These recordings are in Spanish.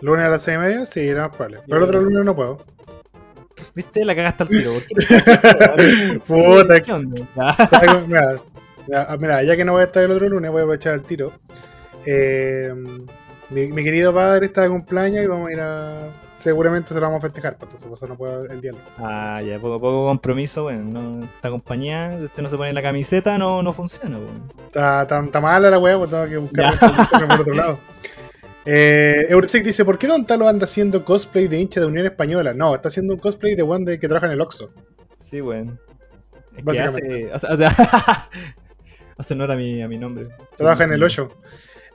Lunes a las seis y media, sí, era más probable. Pero el otro lunes no puedo. ¿Viste? La cagaste al tiro. Puta, ¿Qué onda? mira, ya, mira, ya que no voy a estar el otro lunes, voy a aprovechar el tiro. Eh, mi, mi querido padre está de cumpleaños y vamos a ir a. Seguramente se lo vamos a festejar, pues entonces por eso no puedo el diálogo. Ah, ya, poco, poco compromiso, weón. No, esta compañía, usted no se pone la camiseta, no, no funciona, weón. Está, está, está mala la weá, pues tengo que buscar por otro lado. Eh, Eurosec dice, ¿por qué Don Talo anda haciendo cosplay de hincha de Unión Española? No, está haciendo un cosplay de one de que trabaja en el Oxxo. Sí, weón. Es hace, o sea, o sea, hace honor a mi, a mi nombre. Trabaja en el 8.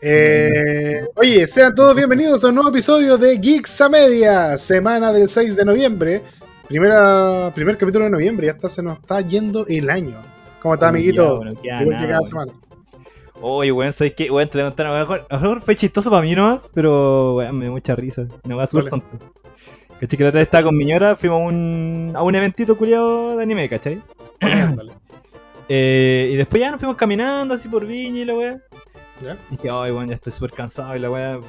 Eh, oye, sean todos bienvenidos a un nuevo episodio de Geeks a Media, semana del 6 de noviembre. Primera, primer capítulo de noviembre, ya está, se nos está yendo el año. ¿Cómo está, Uy, amiguito? ya, bueno, que nada, cada weón. semana. Oye, weón, ¿sabes qué? Weón, te voy a contar, a lo mejor, a lo mejor fue chistoso para mí nomás, pero weón, me dio mucha risa. Una weá súper Dale. tonta. ¿Cachai? Que la otra vez estaba con mi ñora, fuimos a un, a un eventito culiado de anime, ¿cachai? Eh, y después ya nos fuimos caminando así por Viña y la weá. ¿Ya? Y dije, ay, weón, ya estoy súper cansado y la weá.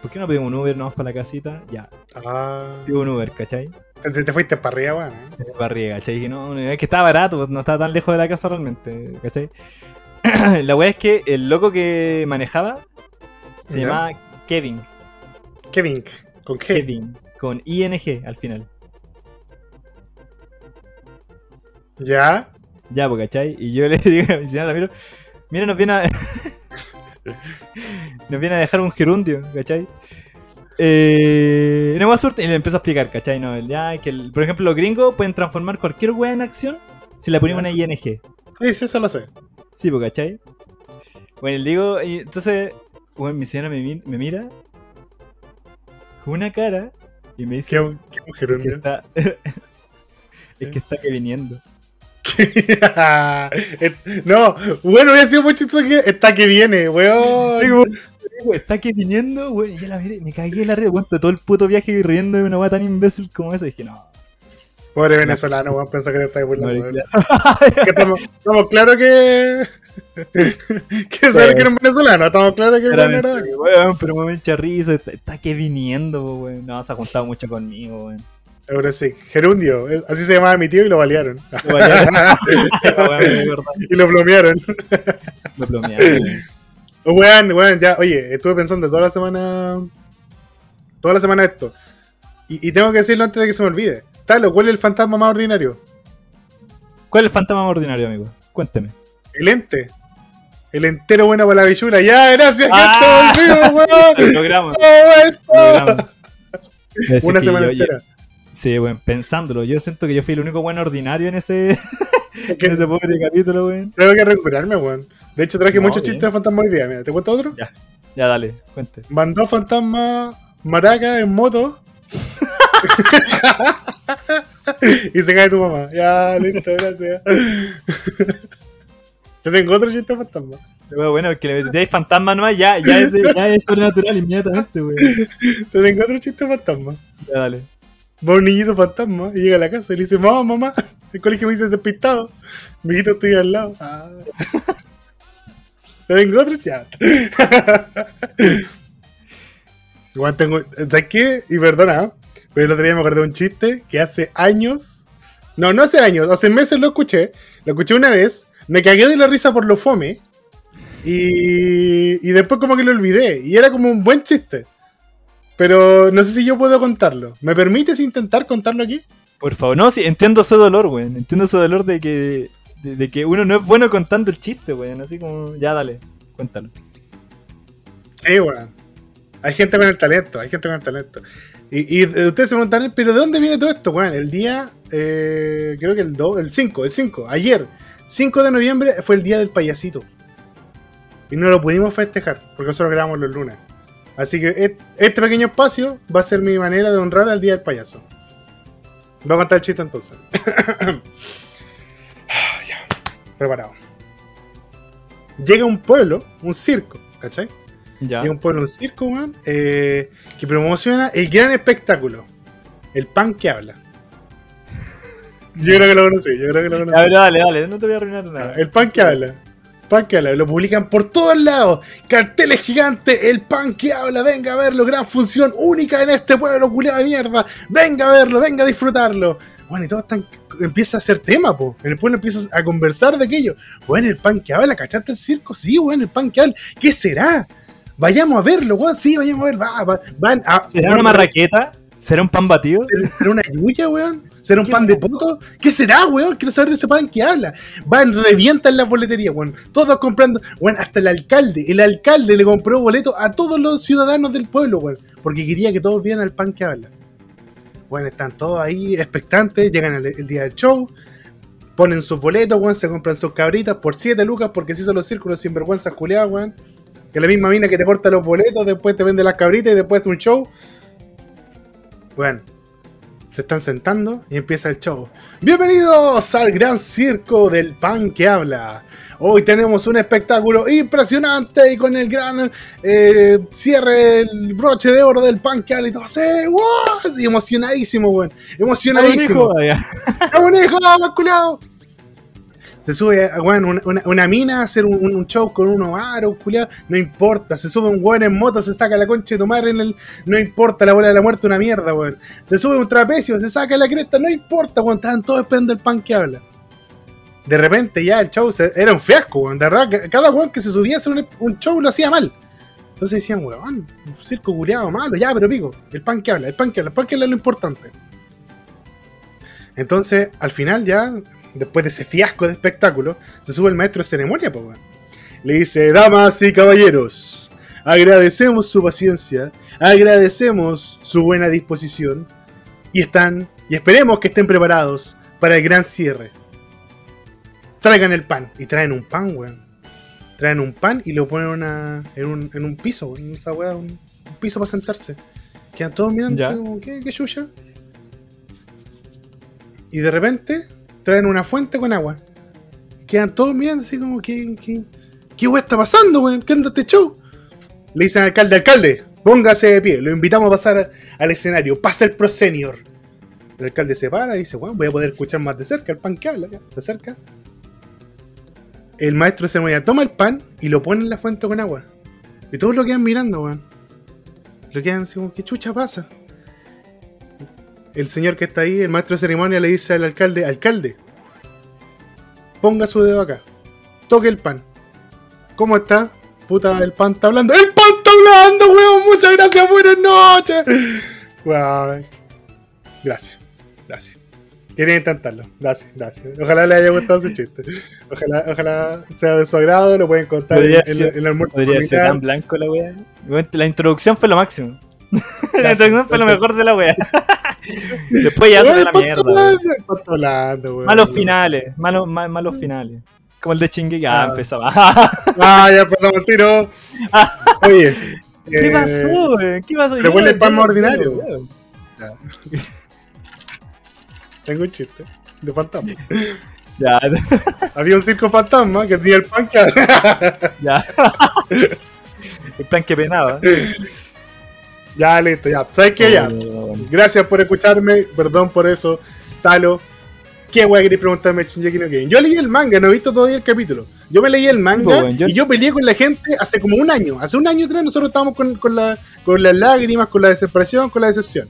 ¿Por qué no pedimos un Uber nomás para la casita? Ya, Ah, pido un Uber, ¿cachai? te, te fuiste para arriba, weón. ¿eh? De Barriga, ¿cachai? Dije, no, no, es que estaba barato, pues, no estaba tan lejos de la casa realmente, ¿cachai? la weá es que el loco que manejaba se Ya. llamaba Kevin. Kevin, ¿con qué? Kevin, con ING al final. ¿Ya? Ya, pues, ¿cachai? Y yo le digo a mi señora, miro, mira, nos viene a... nos viene a dejar un gerundio, ¿cachai? Eh, no más suerte y le empiezo a explicar, ¿cachai? No, ya, que el- por ejemplo, los gringos pueden transformar cualquier weá en acción si la ponemos una ING. Sí, sí, eso lo sé. Sí, pues, ¿cachai? Bueno, le digo, y entonces, bueno, mi señora me, mi- me mira con una cara y me dice ¿Qué, qué que mujer está... es que está que viniendo. no, bueno, hubiera sido muy chistoso que está que viene, weón. Digo, está que viniendo, güey. Y yo la miré, me cagué la red, cuento todo el puto viaje riendo de una weá tan imbécil como esa. Y dije, no, Pobre venezolano, weón, pensar que te estás no, burlando. weón. Estamos, estamos claros que. que saber que eres venezolano, estamos claros que eres Claramente, venezolano. weón, pero me mucha risa. Está, está que viniendo, güey. No, se ha juntado mucho conmigo, güey. Ahora sí, Gerundio, así se llamaba mi tío y lo balearon. Lo balearon. Y lo plomearon. Lo plomearon. Oh, Weón, weón, ya, oye, estuve pensando toda la semana. Toda la semana esto. Y, y tengo que decirlo antes de que se me olvide. Talo, ¿cuál es el fantasma más ordinario? ¿Cuál es el fantasma más ordinario, amigo? Cuénteme. El ente. El entero bueno para la bichula. Ya, gracias, Ah. gente, weón. logramos. Logramos. Una semana yo- yo- entera. Sí, bueno, pensándolo, yo siento que yo fui el único bueno ordinario en ese, en ese pobre capítulo, weón. tengo que recuperarme, weón. De hecho, traje No, muchos bien. chistes de fantasma hoy día. Mira, ¿te cuento otro? Ya. Ya, dale, cuente. Mandó fantasma maraca en moto. y se cae tu mamá. Ya, listo, gracias. Yo tengo otro chiste de fantasma. Bueno, bueno, que le metéis fantasma nomás, ya, ya, es, de- ya es sobrenatural inmediatamente, weón. Te tengo otro chiste de fantasma. Ya, dale. Va un niñito fantasma y llega a la casa y le dice, mamá, mamá, el colegio me dice despistado. Amiguito, estoy al lado. Ah. Te tengo otro chat. Igual tengo, ¿sabes qué? Y perdona, ¿eh? Pero el otro día me acordé de un chiste que hace años, no, no hace años, hace meses lo escuché, lo escuché una vez, me cagué de la risa por lo fome y, y después como que lo olvidé y era como un buen chiste. Pero no sé si yo puedo contarlo. ¿Me permites intentar contarlo aquí? Por favor, no, sí, entiendo ese dolor, weón. Entiendo ese dolor de que, de, de que uno no es bueno contando el chiste, weón. Así como, ya, dale, cuéntalo. Sí, weón. Hay gente con el talento, hay gente con el talento. Y, eh, ustedes se preguntan, pero ¿de dónde viene todo esto, weón? El día, eh, creo que el 2, el 5, el 5, ayer, 5 de noviembre fue el día del payasito. Y no lo pudimos festejar, porque nosotros grabamos los lunes. Así que este pequeño espacio va a ser mi manera de honrar al día del payaso. Voy a contar el chiste entonces. ya, preparado. Llega un pueblo, un circo, ¿cachai? Ya. Llega un pueblo, un circo, weón, eh, que promociona el gran espectáculo. El pan que habla. Yo creo que lo conocí, yo creo que lo conocí. pero dale, dale, no te voy a arruinar nada. El pan que habla. Pan que habla, lo publican por todos lados. Carteles gigantes, el pan que habla, venga a verlo, gran función única en este pueblo culiado de mierda. Venga a verlo, venga a disfrutarlo. Bueno, y todo están, empieza a ser tema, po. En el pueblo empiezas a conversar de aquello. Bueno, el pan que habla, ¿cachaste el circo? Sí, bueno, el pan que habla. ¿Qué será? Vayamos a verlo, weón. Sí, vayamos a ver. Va, va- van a, ¿Será una marraqueta? ¿Será un pan batido? ¿Será una yuya, weón? ¿Será un ¿Qué pan de poto? ¿Qué será, weón? Quiero saber de ese pan que habla. Van, revientan la boletería, weón. Todos comprando. Weón, hasta el alcalde. El alcalde le compró boleto a todos los ciudadanos del pueblo, weón. Porque quería que todos vieran el pan que habla. Bueno, están todos ahí expectantes. Llegan el, el día del show. Ponen sus boletos, weón. Se compran sus cabritas por 7 lucas porque se hizo los círculos sin vergüenza culiadas, weón. Que la misma mina que te corta los boletos, después te vende las cabritas y después un show. Bueno, se están sentando y empieza el show. Bienvenidos al gran circo del pan que habla. Hoy tenemos un espectáculo impresionante y con el gran eh, cierre, el broche de oro del pan que habla y todo así. ¡wow! Y emocionadísimo, weón. Emocionadísimo. Ya. ¡Vamos, hijo! Se sube weón, una, una- mina a hacer un, show con unos aros, culiao. No importa. Se sube un weón en moto, se saca la concha de tu madre en el. No importa, la bola de la muerte, una mierda, weón. Se sube un trapecio, se saca la cresta, no importa, weón. Estaban todos esperando el pan que habla. De repente ya el show era un fiasco, weón. De verdad, cada weón que se subía a hacer un, un show lo hacía mal. Entonces decían, weón, un circo culiado malo, ya, pero pico. El pan que habla, el pan que habla, el pan que habla es lo importante. Entonces, al final ya, después de ese fiasco de espectáculo, se sube el maestro de ceremonia, pues, weón. Le dice, damas y caballeros, agradecemos su paciencia, agradecemos su buena disposición, y están, y esperemos que estén preparados para el gran cierre. Traigan el pan, y traen un pan, weón. Traen un pan y lo ponen una- en, un, en un piso, weón, esa weá, un, un piso para sentarse. Quedan todos mirando como, ¿qué, qué chucha? Y de repente traen una fuente con agua. Quedan todos mirando así como, ¿qué, qué, qué está pasando, weón? ¿Qué onda este show? Le dicen al alcalde, alcalde, póngase de pie, lo invitamos a pasar al escenario, pasa el pro senior. El alcalde se para y dice, bueno, voy a poder escuchar más de cerca el pan que habla, ya, se acerca. El maestro de ceremonia toma el pan y lo pone en la fuente con agua. Y todos lo quedan mirando, weón. Lo quedan así como, ¿qué chucha pasa? El señor que está ahí, el maestro de ceremonia, le dice al alcalde, alcalde, ponga su dedo acá, toque el pan. ¿Cómo está? Puta, el pan está hablando. ¡El pan está hablando, weón! Muchas gracias, buenas noches. Weón. Gracias, gracias. Quería intentarlo. Gracias, gracias. Ojalá le haya gustado ese chiste. Ojalá, ojalá sea de su agrado, lo pueden contar Podría en, ser- en el almuerzo Podría ser tan blanco la. Bueno, La introducción fue lo máximo. la introducción fue lo mejor de la wea. Después ya se Weón, ve la mierda. Malos finales, malos, ma- malos finales. Como el de Chingue, ah, Ah. empezaba. Ah, ya empezamos el tiro. ¿Qué Oye. eh, pasó, weón? ¿Qué pasó? pero huele el pan Ya- más ya- ordinario. Tengo un chiste de fantasma. Ya, Había un circo fantasma que tenía el pan que ya. El plan que penaba. Ya, listo, ya. ¿Sabes qué? Ya. Gracias por escucharme. Perdón por eso. Talo. ¿Qué wea queréis preguntarme de Shinji no? Yo leí el manga, no he visto todavía el capítulo. Yo me leí el manga pues, yo- y yo peleé con la gente hace como un año. Hace un año atrás nosotros estábamos con, con, la, con las lágrimas, con la desesperación, con la decepción.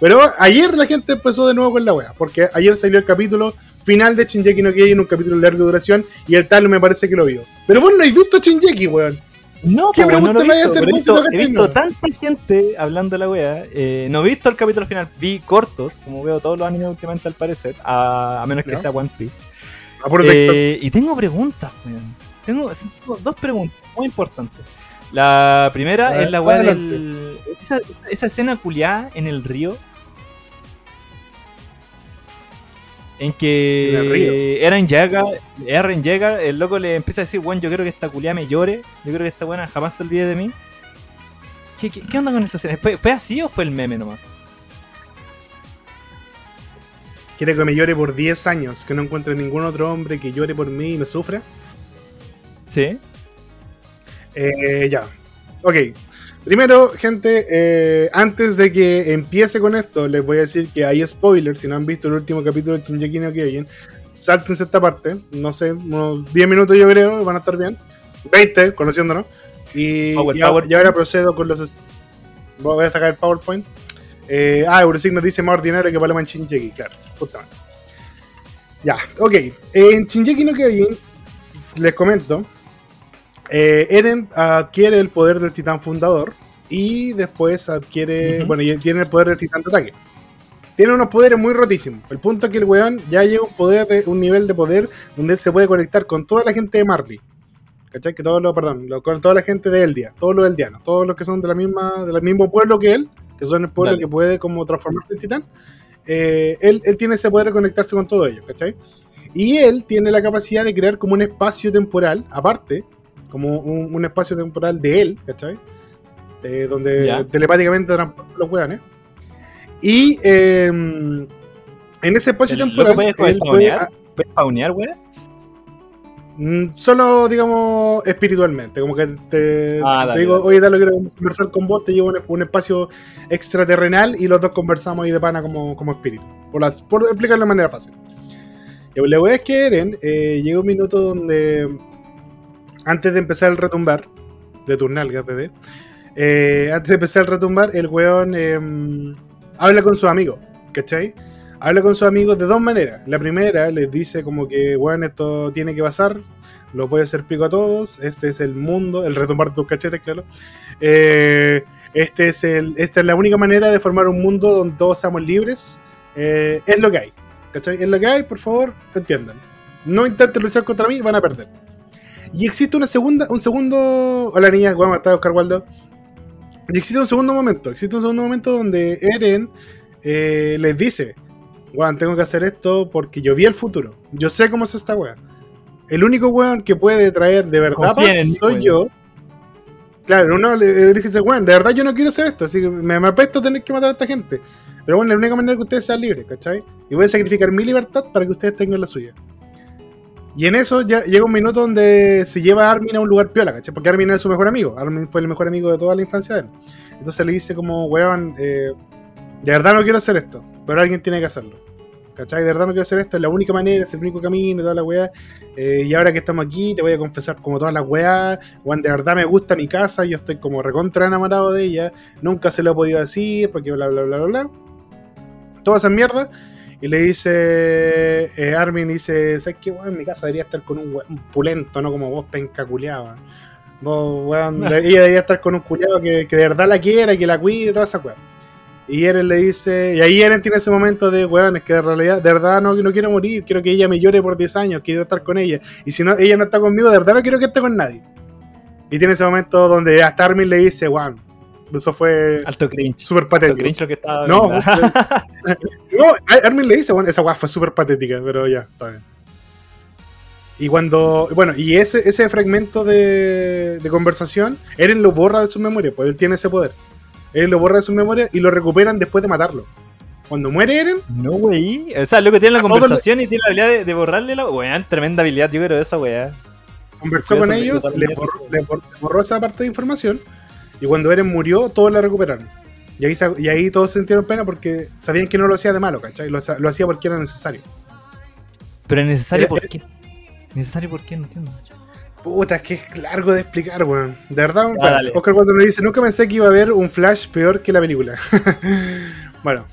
Pero ayer la gente empezó de nuevo con la wea, porque ayer salió el capítulo final de Shinji no Kyojin, un capítulo de larga duración, y el Talo me parece que lo vio. Pero vos no has visto Shinji, weón. No, ¿Qué no lo he visto. hacer visto, he visto tanta gente hablando de la wea. eh, no he visto el capítulo final. Vi cortos, como veo todos los animes últimamente al parecer. A, a menos que sea One Piece. A puro texto. Eh, y tengo preguntas, weón. Tengo, tengo dos preguntas muy importantes. La primera ver, es la adelante. del. Esa, esa escena culiada en el río. En que Eren llega, Eren llega, el loco le empieza a decir, bueno, yo quiero que esta culiada me llore, yo creo que esta buena jamás se olvide de mí. ¿Qué, qué, qué onda con esa escena? ¿Fue, ¿Fue así o fue el meme nomás? Quiere que me llore por 10 años, que no encuentre ningún otro hombre que llore por mí y me sufra. Sí. Eh, ya. Ok. Primero, gente, eh, antes de que empiece con esto, les voy a decir que hay spoilers. Si no han visto el último capítulo de Shinji no Kyojin, sáltense esta parte, no sé, unos 10 minutos yo creo, van a estar bien. 20, conociéndonos. Y, y ahora- y ahora procedo con los. Voy a sacar el PowerPoint. Eh, ah, Eurosigno dice más ordinario que Paloma en Shinjeki, claro, justamente. Ya, ok. En Shinjeki no Kyojin, les comento. Eh, Eren adquiere el poder del titán fundador y después adquiere. Bueno, y tiene el poder del titán de ataque. Tiene unos poderes muy rotísimos. El punto es que el weón ya llega a un poder de, un nivel de poder donde él se puede conectar con toda la gente de Marley. ¿Cachai? Que todos los, perdón, lo- con toda la gente de Eldia, todos los eldianos, todos los que son de la misma, del mismo pueblo que él, que son el pueblo Dale. que puede como transformarse en titán. eh, él, él tiene ese poder de conectarse con todo ello, ¿cachai? Y él tiene la capacidad de crear como un espacio temporal, aparte, como un, un espacio temporal de él, ¿cachai? Eh, donde telepáticamente transporta los weones. Y eh, en ese espacio ¿El temporal, loco puede él puede, spawnear? ¿Puedes spawnear, weón? Mm, Solo, digamos, espiritualmente. Como que te, Ah, te digo, oye, quiero conversar con vos, te llevo un, un espacio extraterrenal y los dos conversamos ahí de pana como, como espíritu. Por, las, por explicarlo de manera fácil. La wea es que Eren eh, llega un minuto donde, antes de empezar el retumbar, de tus nalgas, bebé, eh, antes de empezar el retumbar, el weón eh, habla con sus amigos, ¿cachai? Habla con sus amigos de dos maneras. La primera les dice como que, weón, esto tiene que pasar, los voy a hacer pico a todos, este es el mundo, el retumbar tus cachetes, claro. Eh, este es el, esta es la única manera de formar un mundo donde todos seamos libres. Eh, es lo que hay. ¿Cachai? Es lo que hay, por favor, entiendan. No intenten luchar contra mí, van a perder. Y existe una segunda, un segundo. Hola niña, ¿cómo está Oscar Waldo? Y existe un segundo momento, existe un segundo momento donde Eren eh, les dice, weón, tengo que hacer esto porque yo vi el futuro. Yo sé cómo es esta weá. El único weón que puede traer de verdad paz soy yo. Claro, uno le dije, weón, de verdad yo no quiero hacer esto, así que me, me apesta tener que matar a esta gente. Pero bueno, la única manera que ustedes sean libres, ¿cachai? Y voy a sacrificar mi libertad para que ustedes tengan la suya. Y en eso ya llega un minuto donde se lleva a Armin a un lugar piola, ¿cachai? Porque Armin es su mejor amigo. Armin fue el mejor amigo de toda la infancia de él. Entonces le dice como, weón, eh, de verdad no quiero hacer esto, pero alguien tiene que hacerlo. ¿Cachai? De verdad no quiero hacer esto, es la única manera, es el único camino toda la weá. Eh, y ahora que estamos aquí, te voy a confesar como todas las weas. Weón, de verdad me gusta mi casa, yo estoy como recontra enamorado de ella. Nunca se lo he podido decir, porque bla bla bla bla bla. Toda esa mierda. Y le dice, eh, Armin dice, ¿sabes qué, weón? Mi casa debería estar con un, un pulento, no como vos, penca culiao. Vos, weón, ella debería estar con un culiao que, que de verdad la quiera, que la cuide, toda esa weá. Y Eren le dice, y ahí Eren tiene ese momento de, weón, es que de realidad, de verdad no, no quiero morir, quiero que ella me llore por 10 años, quiero estar con ella. Y si no, ella no está conmigo, de verdad no quiero que esté con nadie. Y tiene ese momento donde hasta Armin le dice, weón, eso fue Alto cringe. súper Alto patético. cringe lo que estaba No. No, Ar- Armin le dice, bueno, esa weá fue súper patética, pero ya, está bien. Y cuando, bueno, y ese, ese fragmento de, de conversación, Eren lo borra de su memoria, pues él tiene ese poder. Eren lo borra de su memoria y lo recuperan después de matarlo. Cuando muere Eren, No, güey. O sea, loco tiene la conversación y tiene la habilidad de, de borrarle la. Weón, tremenda habilidad, yo creo, esa weá. conversó con ellos, totalmente. le borró, le bor- le borró esa parte de información, y cuando Eren murió, todos la recuperaron. Y ahí, y ahí todos sintieron pena porque sabían que no lo hacía de malo, ¿cachai? Lo, lo hacía porque era necesario. Pero es necesario por qué. ¿Necesario por qué? No entiendo. Puta, es que es largo de explicar, weón. De verdad, bueno. Oscar cuando me dice, nunca pensé que iba a haber un Flash peor que la película. bueno,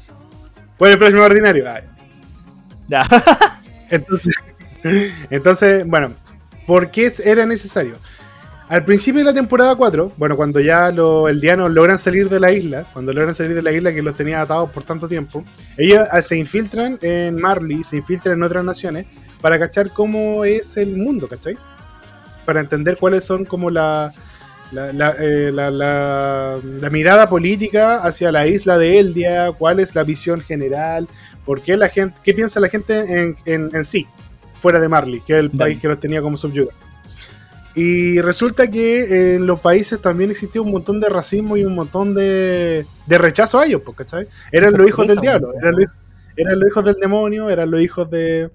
¿cuál es el Flash más ordinario? Ya. entonces, entonces, bueno, ¿por qué era necesario? Al principio de la temporada 4, bueno, cuando ya los eldianos logran salir de la isla, cuando logran salir de la isla que los tenía atados por tanto tiempo, ellos ah, se infiltran en Marley, se infiltran en otras naciones para cachar cómo es el mundo, ¿cachai? Para entender cuáles son como la, la, la, eh, la- la- la mirada política hacia la isla de Eldia, cuál es la visión general, por qué la gente, qué piensa la gente en, en- en sí, fuera de Marley, que es el Dale. país que los tenía como subyugado. Y resulta que en los países también existía un montón de racismo y un montón de, de rechazo a ellos, ¿cachai? Eran los hijos del diablo, eran los, eran los hijos del demonio, eran los hijos de,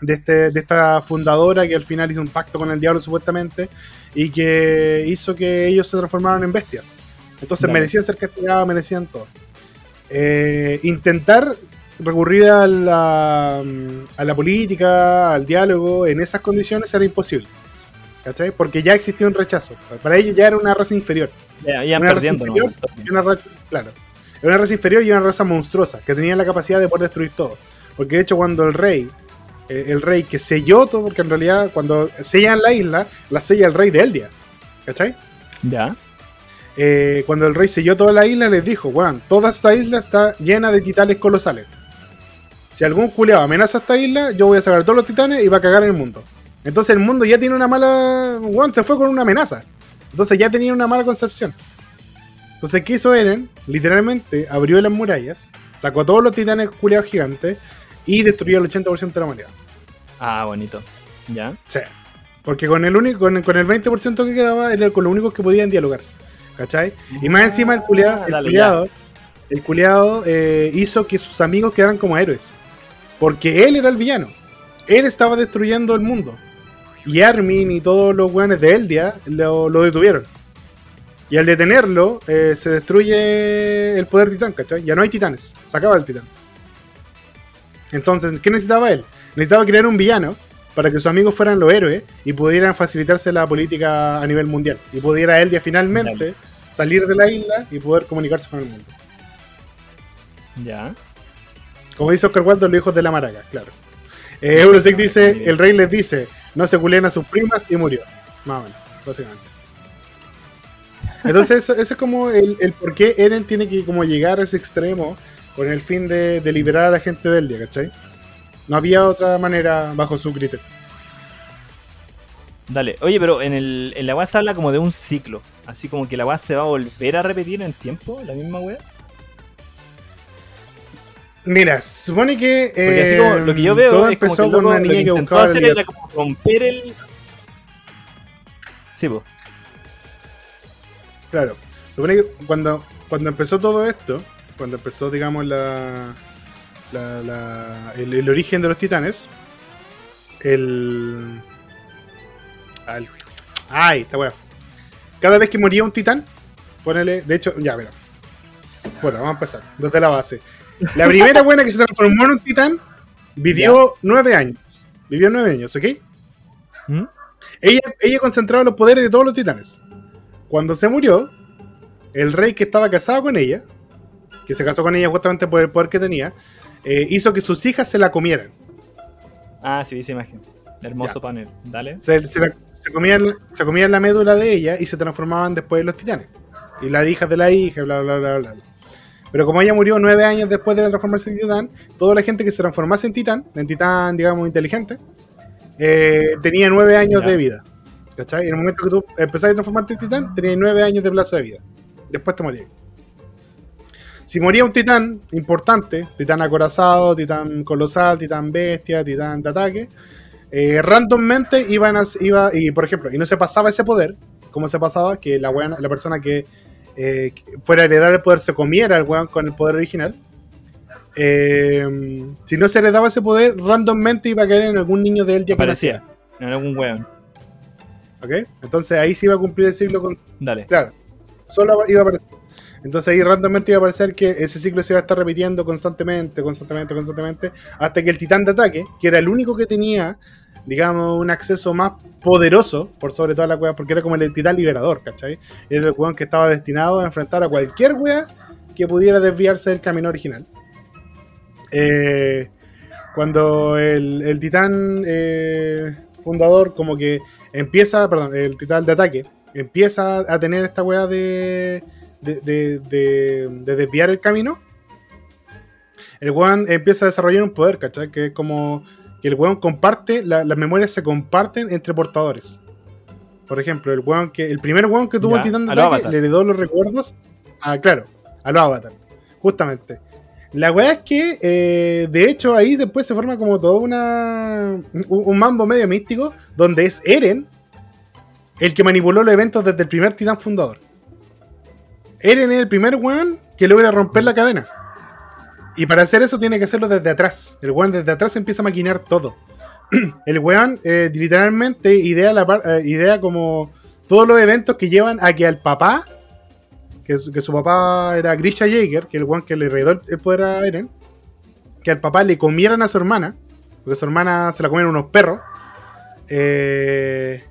de, este, de esta fundadora que al final hizo un pacto con el diablo supuestamente y que hizo que ellos se transformaran en bestias. Entonces merecían ser castigados, merecían todo. Eh, intentar recurrir a la, a la política, al diálogo, en esas condiciones era imposible. ¿Cachai? Porque ya existía un rechazo. Para ellos ya era una raza inferior. Ya, iban Una raza perdiendo, ¿no? inferior y una raza, claro. Era una raza inferior y una raza monstruosa, que tenía la capacidad de poder destruir todo. Porque de hecho cuando el rey, eh, el rey que selló todo, porque en realidad cuando sellan la isla, la sella el rey de Eldia. ¿Cachai? Ya. Eh, cuando el rey selló toda la isla, les dijo, weón, toda esta isla está llena de titanes colosales. Si algún culeado amenaza esta isla, yo voy a sacar todos los titanes y va a cagar en el mundo. Entonces el mundo ya tiene una mala... Weón, se fue con una amenaza. Entonces ya tenía una mala concepción. Entonces, ¿qué hizo Eren? Literalmente abrió las murallas, sacó a todos los titanes culeados gigantes y destruyó el 80% de la humanidad. Ah, bonito. Ya. Sí. Porque con el único, con, con el 20% que quedaba era con los únicos que podían dialogar. ¿Cachai? Y más encima el culiado, el Ah, Dale, culiado, el culiado, eh, hizo que sus amigos quedaran como héroes. Porque él era el villano. Él estaba destruyendo el mundo. Y Armin y todos los weones de Eldia lo, lo detuvieron. Y al detenerlo, eh, se destruye el poder titán, ¿cachai? Ya no hay titanes. Se acaba el titán. Entonces, ¿qué necesitaba él? Necesitaba crear un villano para que sus amigos fueran los héroes y pudieran facilitarse la política a nivel mundial. Y pudiera Eldia finalmente salir de la isla y poder comunicarse con el mundo. Ya. Como dice Oscar Wilde, los hijos de la maraca, claro. Eh, Eurosec dice, el rey les dice, no se culen a sus primas y murió. Más o menos, básicamente. Entonces, eso, es como el, el por qué Eren tiene que como llegar a ese extremo con el fin de, de liberar a la gente del día, ¿cachai? No había otra manera bajo su criterio. Dale. Oye, pero en, el, en la weá se habla como de un ciclo. Así como que la weá se va a volver a repetir en tiempo, la misma weá. Mira, supone que. Porque así eh, como lo que yo veo todo es como que loco una lo que niña que intentó hacer era como romper el. Sí, pues. Claro. Supone que cuando, cuando empezó todo esto, cuando empezó, digamos, la, la- la- el, el origen de los titanes, el. el- Ay, esta weá. Cada vez que moría un titán, ponele. De hecho, ya, mira. Bueno, vamos a empezar. Desde la base. La primera buena que se transformó en un titán vivió nueve años. Vivió nueve años, ¿ok? ¿Mm? Ella, ella concentraba los poderes de todos los titanes. Cuando se murió, el rey que estaba casado con ella, que se casó con ella justamente por el poder que tenía, eh, hizo que sus hijas se la comieran. Ah, sí, esa imagen. Hermoso Ya. panel. Dale. Se, se la- se comían, se comían la médula de ella y se transformaban después en los titanes. Y las hijas de la hija, bla, bla, bla, bla. bla. Pero como ella murió nueve años después de transformarse en titán, toda la gente que se transformase en titán, en titán, digamos, inteligente, eh, tenía nueve años Ya. de vida. ¿Cachai? En el momento que tú empezás a transformarte en titán, tenías nueve años de plazo de vida. Después te morías. Si moría un titán importante, titán acorazado, titán colosal, titán bestia, titán de ataque, eh, randommente iban a, iba, y por ejemplo, y no se pasaba ese poder, como se pasaba, que la, weona- la persona que eh, fuera a heredar el poder se comiera el weón con el poder original. Eh, si no se heredaba ese poder, randommente iba a caer en algún niño de él ya que Aparecía. En algún weón. ¿ok? Entonces ahí se iba a cumplir el ciclo con, Dale. Claro, solo iba a aparecer. Entonces ahí randommente iba a aparecer que ese ciclo se iba a estar repitiendo constantemente, constantemente, constantemente, hasta que el titán de ataque, que era el único que tenía, digamos, un acceso más poderoso por sobre todas las weas, porque era como el titán liberador, ¿cachai? Era el weón que estaba destinado a enfrentar a cualquier wea que pudiera desviarse del camino original. Eh, cuando el, el titán eh, fundador como que empieza, perdón, el titán de ataque, empieza a tener esta weá de, de, de- de- de desviar el camino, el weón empieza a desarrollar un poder, ¿cachai? Que es como que el weón comparte, la- las memorias se comparten entre portadores. Por ejemplo, el weón que, el primer weón que tuvo Ya, el titán de ataque avatar. le heredó los recuerdos a, claro, a los avatar. Justamente. La weá es que, eh, de hecho, ahí después se forma como todo una, un, un mambo medio místico, donde es Eren el que manipuló los eventos desde el primer titán fundador. Eren es el primer weón que logra romper la cadena. Y para hacer eso tiene que hacerlo desde atrás. El weón desde atrás empieza a maquinar todo. El weón eh, literalmente idea, la eh, idea como todos los eventos que llevan a que al papá, que, su- papá era Grisha Jaeger, que el weón que le heredó el- poder a Eren, que al papá le comieran a su hermana, porque su hermana se la comieron unos perros, eh,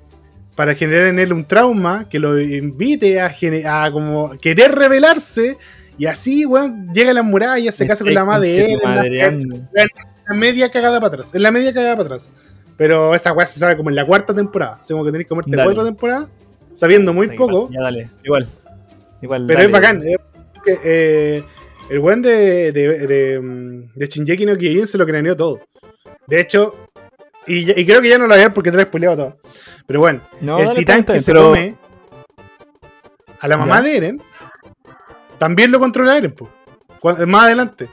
para generar en él un trauma que lo invite a como querer rebelarse. Y así, weón, llega a las murallas, se casa con la madre de él. en la- media cagada para atrás. En la media cagada para atrás. Pero esa weá se sabe como en la cuarta temporada. O sea, como que tenéis que comerte Dale. cuatro temporadas, sabiendo muy poco. Ya dale, igual. Igual. Pero dale. es bacán. eh, eh, el weón de, de, de, mm, de Shinjeki no Kyojin se lo craneó todo. De hecho, y, creo que ya no lo había porque te lo he spoileado todo. Pero bueno, No, el dale, titán que se pero- come a la mamá Ya. de Eren también lo controla Eren, po. Cu- más adelante.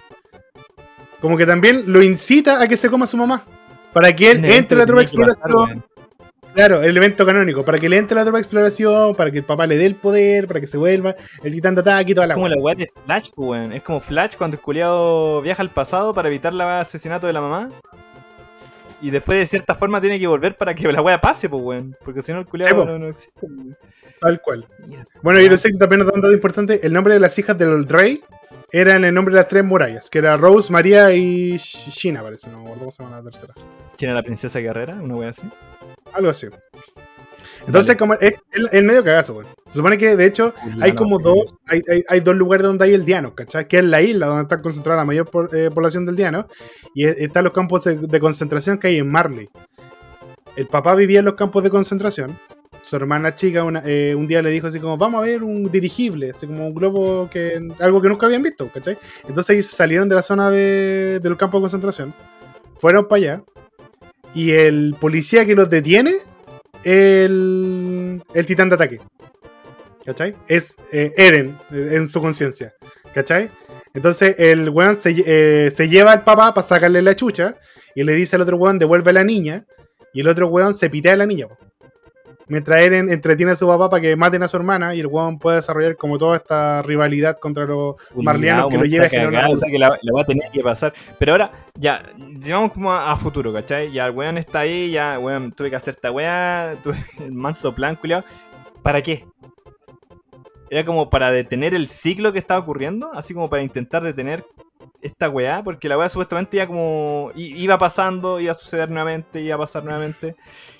Como que también lo incita a que se coma a su mamá. Para que él evento entre la tropa de exploración. Claro, el evento canónico. Para que le entre la tropa de exploración, para que el papá le dé el poder, para que se vuelva el titán de ataque y toda Es la como weá. la weá de Flash, pues, weón. Es como Flash cuando el culiado viaja al pasado para evitar el asesinato de la mamá. Y después de cierta forma tiene que volver para que la weá pase, pues, weón. Porque si no el culiado po. no, no existe. weón. Tal cual. Mira, Bueno, y lo sé que también nos da un dato importante. El nombre de las hijas del rey eran el nombre de las tres murallas, que era Rose, María y Shina, parece. No me acuerdo cómo se llama la tercera. ¿Quién era la princesa guerrera? Una weá así. Algo así. Entonces, como es el, el medio cagazo, güey. Se supone que, de hecho, hay como dos, hay, hay, hay dos lugares donde hay el Diano, ¿cachai? Que es la isla donde está concentrada la mayor por- eh, población del Diano. Y es- están los campos de, de concentración que hay en Marley. El papá vivía en los campos de concentración. Su hermana chica una- eh, un día le dijo así como, vamos a ver un dirigible, así como un globo que algo que nunca habían visto, ¿cachai? Entonces ellos salieron de la zona de, del campo de concentración, fueron para allá, y el policía que los detiene, el, el titán de ataque. ¿Cachai? Es eh, Eren eh, en su conciencia. ¿Cachai? Entonces el weón se, eh, se lleva al papá para sacarle la chucha y le dice al otro weón devuelve a la niña y el otro weón se pitea a la niña. po. Mientras Eren entretiene a su papá para que maten a su hermana y el weón puede desarrollar como toda esta rivalidad contra los marlianos que lo lleva a generar O sea que la, la weá tenía que pasar. Pero ahora, ya, llevamos como a, a futuro, ¿cachai? Ya el weón está ahí, ya, weón, tuve que hacer esta weá, tuve el manso plan, culiao. ¿Para qué? Era como para detener el ciclo que estaba ocurriendo, así como para intentar detener esta weá, porque la weá supuestamente ya como iba pasando, iba a suceder nuevamente, iba a pasar nuevamente.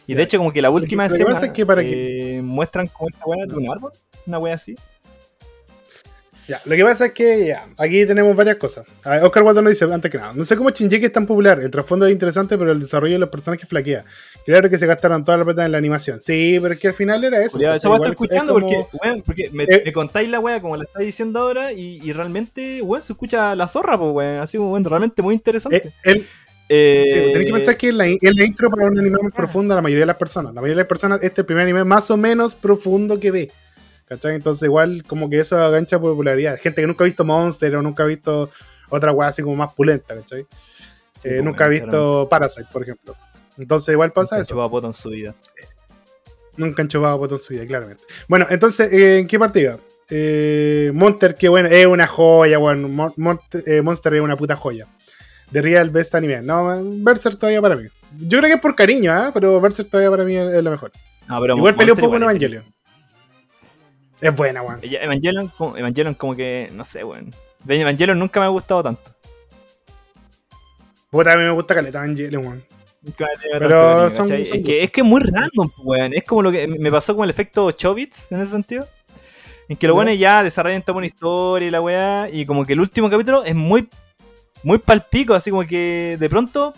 Y de hecho como que la última escena es que para eh, muestran como esta weá de un árbol, una weá así. Ya, lo que pasa es que ya, aquí tenemos varias cosas. Ver, Oscar Waldo nos dice, antes que nada, no sé cómo Shinjeki es tan popular, el trasfondo es interesante, pero el desarrollo de los personajes flaquea. Claro que se gastaron toda la plata en la animación. Sí, pero es que al final era eso. Culiao, ¿cachai? eso va a estar es escuchando como- porque, weón, porque me, Eh. me contáis la weá como la está diciendo ahora y, y realmente, weón, se escucha la zorra, pues, weón. Así como, weón, realmente muy interesante. Eh, el- Eh, sí, tenéis que pensar que es la, la intro para un anime más profundo a la mayoría de las personas. La mayoría de las personas, este es el primer anime más o menos profundo que ve. ¿Cachai? Entonces, igual, como que eso agancha popularidad. Gente que nunca ha visto Monster o nunca ha visto otra weá así como más pulenta, ¿cachai? sí, Eh, pues, nunca ha visto Parasite, por ejemplo. Entonces, igual pasa nunca eso. chupado poto en su vida. Nunca han chupado botón su vida, claramente. Bueno, entonces, eh, ¿en qué partida? Eh, Monster, que bueno, es una joya, bueno. Mon- Mon- eh, Monster es una puta joya. The Real Best Anime. No, Berserk todavía para mí. Yo creo que es por cariño, ¿ah? Pero Berserk todavía para mí es, es lo mejor. No, pero igual peleó un poco es Evangelion. Es buena, weón. Evangelion, como, Evangelion como que, no sé, weón. De Evangelion nunca me ha gustado tanto. Puta, a mí me gusta Caleta Evangelion, weón. Nunca me Pero tanto cariño, son- ¿cachai? son es, que, es que es muy random, weón. Es como lo que me pasó con el efecto Chobits en ese sentido. En que los buenos ya desarrollan toda una historia y la weá. Y como que el último capítulo es muy, muy palpico, así como que de pronto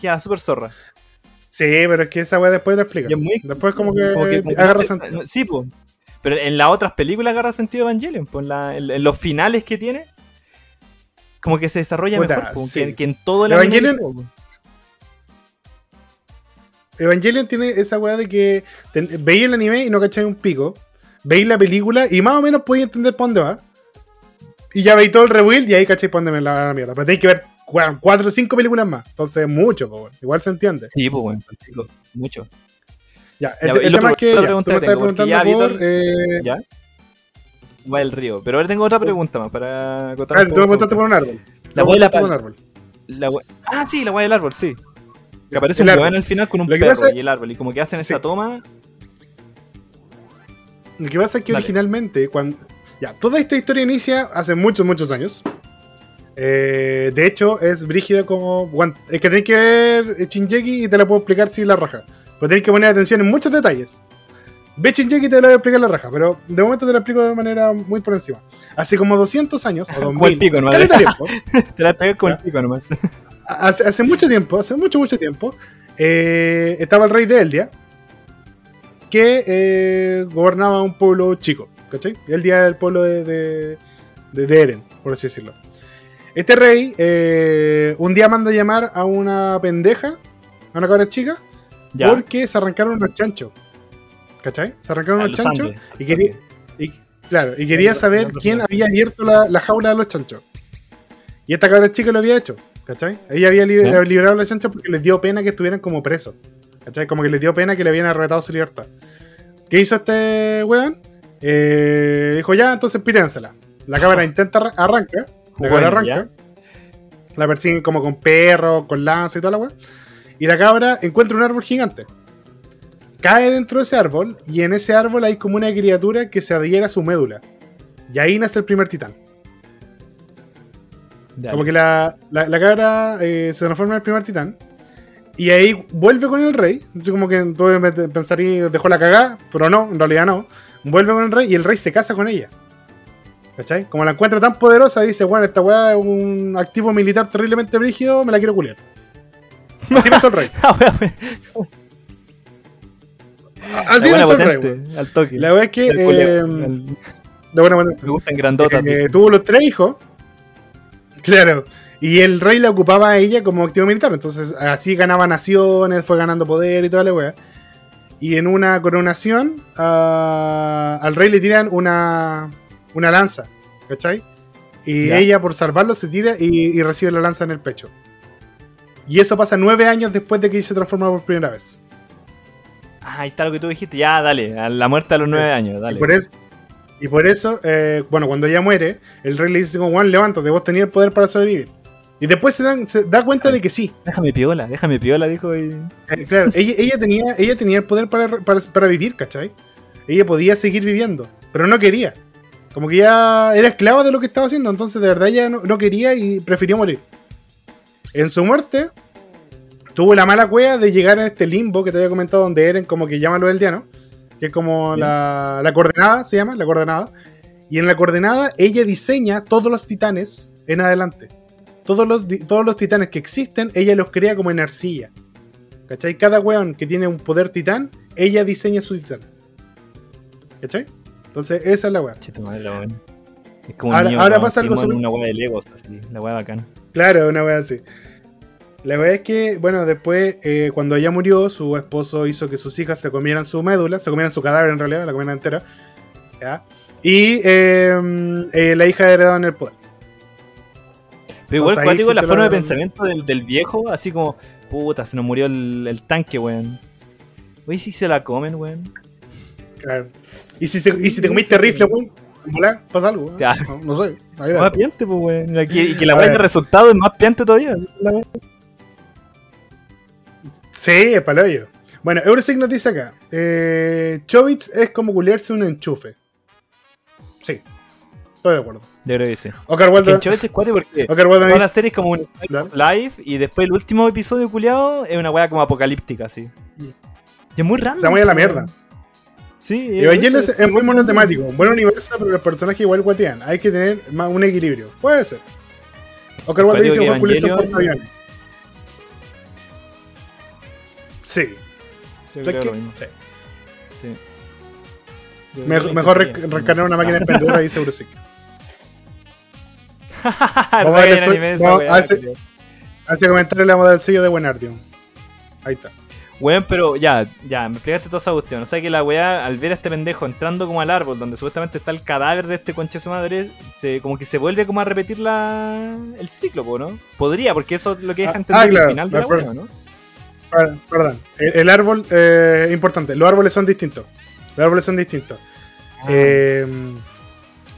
queda súper zorra. Sí, pero es que esa weá después la explica. Muy- Después como que, como que- como agarra Sí, pues. Pero en las otras películas agarra sentido Evangelion. Pues en, la- en- en los finales que tiene, como que se desarrolla Puta, mejor. sí. que, que en todo el Evangelion- anime, po. Evangelion tiene esa weá de que ten- veis el anime y no cacháis un pico. Veis la película y más o menos podéis entender para dónde va. Y ya veis todo el rebuild y ahí cacháis para dónde me la, la mierda. Pero tenéis que ver cuatro o cinco películas más. Entonces, mucho, weón. igual se entiende. Sí, pues, bueno, mucho. Ya, el, Ya, tema es que ya, pregunta tú me estás preguntando ya, por. Eh, ¿Ya? Va el río. Pero ahora tengo otra pregunta más para acotar ah, tú me preguntaste por un árbol. La weá de la árbol. La we- Ah, sí, la weá del árbol, sí. Que aparece El un weón al final con un perro pasa- y el árbol. Y como que hacen esa toma. Lo que pasa es que Dale. originalmente, cuando. Ya, toda esta historia inicia hace muchos, muchos años. Eh, de hecho, es brígido como. Es que tenéis que ver Shinjeki y te la puedo explicar si la raja. Pero tenéis que poner atención en muchos detalles. Ve Shinjeki y te la voy a explicar la raja, pero de momento te la explico de manera muy por encima. Hace como 200 años, o Como el 2000, pico, ¿no? caleta de tiempo, Te la pegué con el pico nomás. hace, hace mucho tiempo, hace mucho, mucho tiempo, eh, estaba el rey de Eldia, que eh, gobernaba un pueblo chico, ¿cachai? El día del pueblo de, de, de- de Eren, por así decirlo. Este rey eh, un día manda a llamar a una pendeja, a una cabra chica, Ya. porque se arrancaron unos chanchos. ¿Cachai? Se arrancaron A unos los chanchos Andes. y quería, y, claro, y quería saber quién había abierto la, la jaula de los chanchos. Y esta cabra chica lo había hecho, ¿cachai? Ella había liberado a los chanchos porque les dio pena que estuvieran como presos. ¿Cachai? Como que les dio pena que le habían arrebatado su libertad. ¿Qué hizo este weón? Eh, dijo, ya, entonces pídensela. La cabra intenta arran- arranca, la cabra Bueno, arranca. La persiguen como con perros, con lanza y toda la weá. Y la cabra encuentra un árbol gigante. Cae dentro de ese árbol y en ese árbol hay como una criatura que se adhiera a su médula. Y ahí nace el primer titán. Dale. Como que la, la, la cabra eh, se transforma en el primer titán. Y ahí vuelve con el rey. Así como que tú pensarías, dejó la cagada, pero no, en realidad no. Vuelve con el rey y el rey se casa con ella. ¿Cachai? Como la encuentra tan poderosa, dice, bueno, esta weá es un activo militar terriblemente brígido, me la quiero culiar. Así el rey. Ah, wea. Así potente, weón. al toque. La weá es que... Eh, el- la buena potente. Me gustan grandotas. Eh, tuvo los tres hijos. Claro. Y el rey la ocupaba a ella como activo militar. Entonces así ganaba naciones, fue ganando poder y toda la wea. Y en una coronación ah, al rey le tiran una, una lanza. ¿Cachai? Y Ya. ella por salvarlo se tira y, y recibe la lanza en el pecho. Y eso pasa nueve años después de que se transforma por primera vez. Ah, ahí está lo que tú dijiste. Ya, dale. A la muerte a los nueve años, Y dale. por eso, y por eso eh, bueno, cuando ella muere, el rey le dice como, Juan, levántate, vos tenías el poder para sobrevivir. Y después se, dan- se da cuenta de que sí. Déjame piola, déjame piola, dijo. Y... Eh, claro, ella, ella tenía, ella tenía el poder para, para, para vivir, ¿cachai? Ella podía seguir viviendo, pero no quería. Como que ya era esclava de lo que estaba haciendo, entonces de verdad ella no, no quería y prefirió morir. En su muerte, tuvo la mala cueva de llegar a este limbo que te había comentado, donde Eren como que llama a los eldianos, que es como la, la coordenada, se llama, la coordenada. Y en la coordenada ella diseña todos los titanes en adelante. Todos los, todos los titanes que existen, ella los crea como en arcilla. ¿Cachai? Cada weón que tiene un poder titán, ella diseña su titán. ¿Cachai? Entonche, esa es la weá. Es como un Ahora- niño ahora pasa algo una weá de Legos, así. La weá bacán. Claro, una weá así. La weá es que, bueno, después, eh, cuando ella murió, su esposo hizo que sus hijas se comieran su médula, se comieran su cadáver en realidad, la comieran entera. ¿ya? Y eh, eh, la hija heredó en el poder. Pero igual, cuático sí la forma de pensamiento del, del viejo, así como, puta, se nos murió el, el tanque, weón. Oye, si se la comen, weón. Claro. Y si, se- y si te comiste sí, rifle, weón, volá, pasa algo. Ya. No, no sé. ahí. Más piante, pues, weón. Y que- la weá de resultado es más piante todavía. Sí, es paloyo. Bueno, Eurosig nos dice acá: eh, Chobits es como culiarse un enchufe. Sí, estoy de acuerdo. Yo creo que sí. Oscar Wilde, Chovech es cuático porque Oscar Wilde toda dice- la serie es como un life y después el último episodio culiado es una weá como apocalíptica, así. Y es muy random. Se muy a la weón. mierda. Sí, Evangelion es, es muy monotemático, un buen universo, pero los personajes igual guatean. Hay que tener más un equilibrio. Puede ser. Oscar Wilde dice que Evangelion- un portaaviones. Sí. Yo ¿Sabes creo qué? lo mismo. Sí. Sí. Yo mejor rescatar una máquina expendedora. Vamos a a darle ver su- anime de esa vamos a. Hace comentario del sello de Buenardium. Ahí está. Weón, pero ya, ya, me explicaste toda esa cuestión. O sea que la weá, al ver a este pendejo entrando como al árbol donde supuestamente está el cadáver de este conche su madre, se, como que se vuelve como a repetir la, el ciclo, ¿no? Podría, porque eso es lo que deja Ah, entender ah, claro, el final de la weá, ¿no? Perdón. El, el árbol, eh, importante. Los árboles son distintos. Los árboles son distintos. Ah. Eh,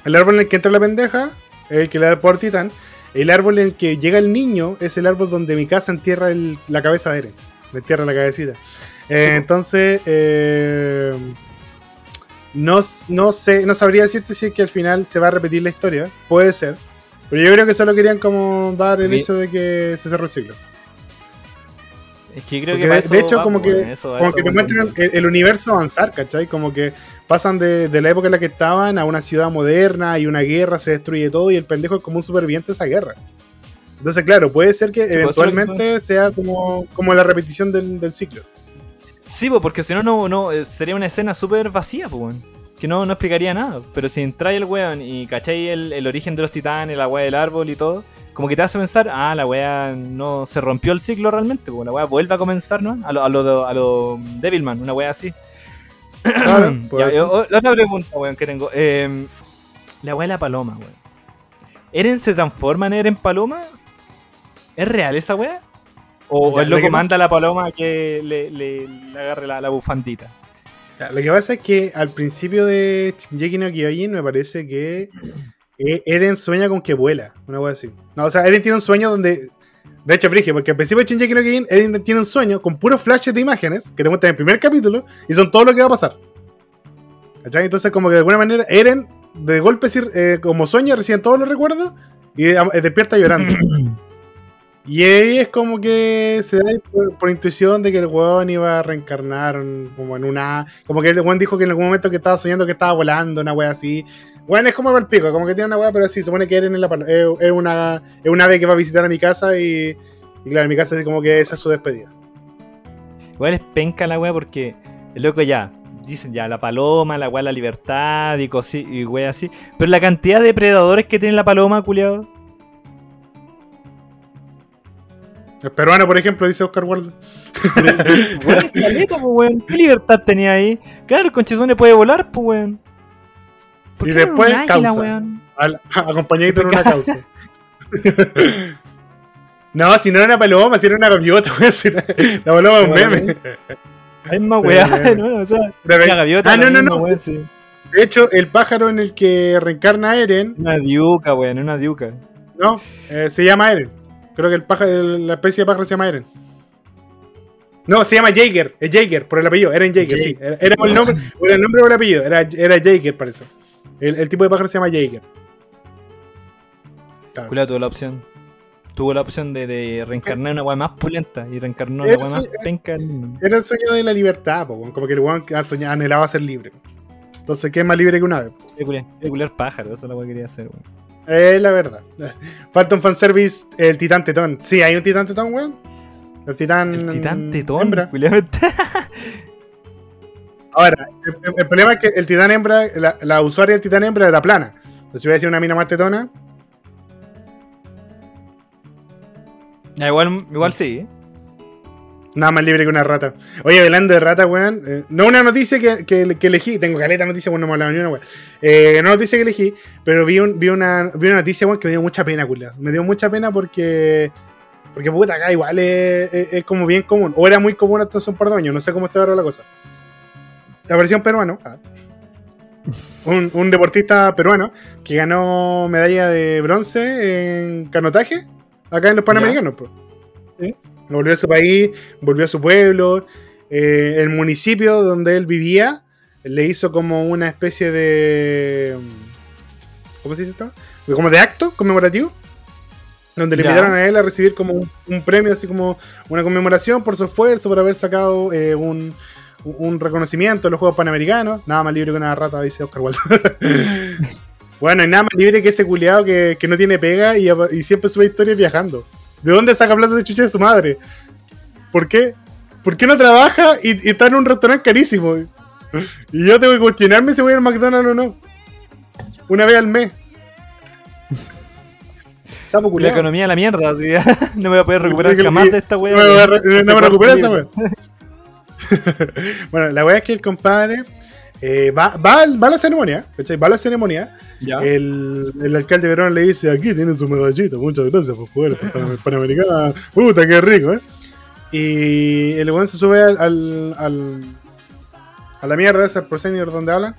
el árbol en el que entra la pendeja es el que le da poder titán. El árbol en el que llega el niño es el árbol donde mi casa entierra el- la cabeza de Eren. Le entierra la cabecita. Eh, entonces, eh, no, no sé, no sabría decirte si es que al final se va a repetir la historia. Puede ser. Pero yo creo que solo querían como dar el Sí. hecho de que se cerró el ciclo. Es que creo Porque que de, eso de hecho, va, como que, eso- como eso que te muestran el, el universo avanzar, ¿cachai? Como que pasan de, de la época en la que estaban a una ciudad moderna y una guerra, se destruye todo y el pendejo es como un superviviente de esa guerra. Entonces, claro, puede ser que eventualmente sea como, como la repetición del, del ciclo. Sí, pues, porque si no, no, no, eh, sería una escena súper vacía, pues, weón. Que no, no explicaría nada. Pero si entráis el weón y cacháis el, el origen de los titanes, la weá del árbol y todo, como que te hace pensar, ah, la weá no se rompió el ciclo realmente, pues la weá vuelve a comenzar, ¿no? A lo, a lo, a lo Devilman, una weá así. Claro, Ya, yo- la otra pregunta, weón, que tengo. eh, la weá de la paloma, weón. ¿Eren se transforma en Eren Paloma? ¿Es real esa weá? ¿O Ya, el lo loco que manda a la paloma que le, le- le agarre la, la bufandita? Ya, Lo que pasa es que al principio de Shingeki no Kyojin me parece que eh, Eren sueña con que vuela, una cosa así. No, o sea, Eren tiene un sueño donde... De hecho, Frigio, porque al principio de Shingeki no Kyojin, Eren tiene un sueño con puros flashes de imágenes que te muestran en el primer capítulo y son todo lo que va a pasar. ¿Cachai? Entonces, como que de alguna manera, Eren, de golpe, eh, como sueña, recibe todos los recuerdos y eh, despierta llorando. Y ahí es como que se da por, por intuición de que el weón iba a reencarnar en- como en una. Como que el weón dijo que en algún momento que estaba soñando que estaba volando, una wea así. Weón es como el pico, como que tiene una wea, pero sí, supone que Eren es, la, es, una, es una ave que va a visitar a mi casa y, y claro, en mi casa es como que esa es su despedida. Igual es penca la weá porque loco ya. Dicen ya, la paloma, la weá, la libertad y cosi y weá así. Pero la cantidad de predadores que tiene la paloma, culiado. El peruano, por ejemplo, dice Oscar Wilde. Weón, caleta, pues, weón. ¿Qué libertad tenía ahí? Claro, el conchezone puede volar, pues, weón. ¿Por Y qué después águila, causa. weón? al- acompañadito en una causa. no, si no era una paloma, si era una gaviota, weón. si era- la paloma es un meme. Hay más Sí, weá. ¿no? O sea, Pero- la gaviota. Ah, no, no, no. weón, sí. De hecho, el pájaro en el que reencarna a Eren, Una diuca, weón, una diuca. ¿no? Eh, se llama Eren. Creo que el pájaro, el- la especie de pájaro se llama Eren. No, se llama Jaeger, es Jaeger, por el apellido, Eren Jaeger, sí. Era era el nombre, por el nombre o el apellido, era, era Jaeger, parece. El, el tipo de pájaro se llama Jaeger. Claro. Tuvo la opción. Tuvo la opción de, de reencarnar una weá más pulenta y reencarnó una weá más penca. en- Era el sueño de la libertad, po, como que el weón anhelaba ser libre. Entonces, ¿qué es más libre que una ave? Qué culiar, qué culiar pájaro, eso es lo que quería hacer, weón. Es la verdad. Falta un fanservice, el titán tetón. Sí, hay un titán tetón, weón. El titán. El titán tetón, hembra. Ahora, el, problema es que el titán hembra, la, la usuaria del titán hembra era plana. Entonces, si hubiera sido una mina más tetona, igual, igual sí. ¿eh? Nada más libre que una rata. Oye, hablando de rata, weón. eh, no una noticia que, que- que elegí. Tengo caleta noticia, bueno, no me hablaba ni una, weón. Eh, no noticia que elegí, pero vi, un- vi, una, vi una noticia, weón, que me dio mucha pena, culiao. Me dio mucha pena porque. Porque puta, acá igual es, es- es como bien común. O era muy común hasta hace un par de años. No sé cómo está ahora la cosa. Apareció un peruano. ah, Un, un deportista peruano que ganó medalla de bronce en canotaje acá en los Panamericanos. Sí. Volvió a su país, volvió a su pueblo. eh, el municipio donde él vivía le hizo como una especie de. ¿Cómo se dice esto? Como de acto conmemorativo. Donde le invitaron a él a recibir como un, un premio, así como una conmemoración por su esfuerzo, por haber sacado eh, un, un reconocimiento en los Juegos Panamericanos. Nada más libre que una rata, dice Oscar Wilde. bueno, y nada más libre que ese culiado que, que no tiene pega y, y siempre sube historias viajando. ¿De dónde saca plata de chucha de su madre? ¿Por qué? ¿Por qué no trabaja y, y está en un restaurante carísimo? Y yo tengo que cuestionarme si voy al McDonald's o no. Una vez al mes. La economía de la mierda, así. No me voy a poder recuperar jamás de esta No weá. me, voy a de- re- de no me cuarto esa wea. bueno, la wea es que el compadre eh, va, va, va a la ceremonia, ¿cachai? Va a la ceremonia. El, el alcalde de Verón le dice: Aquí tienen su medallita, muchas gracias por jugar Pan- Panamericana. Puta, qué rico, ¿eh? Y el weón se sube al, al, al- a la mierda esa por senior donde hablan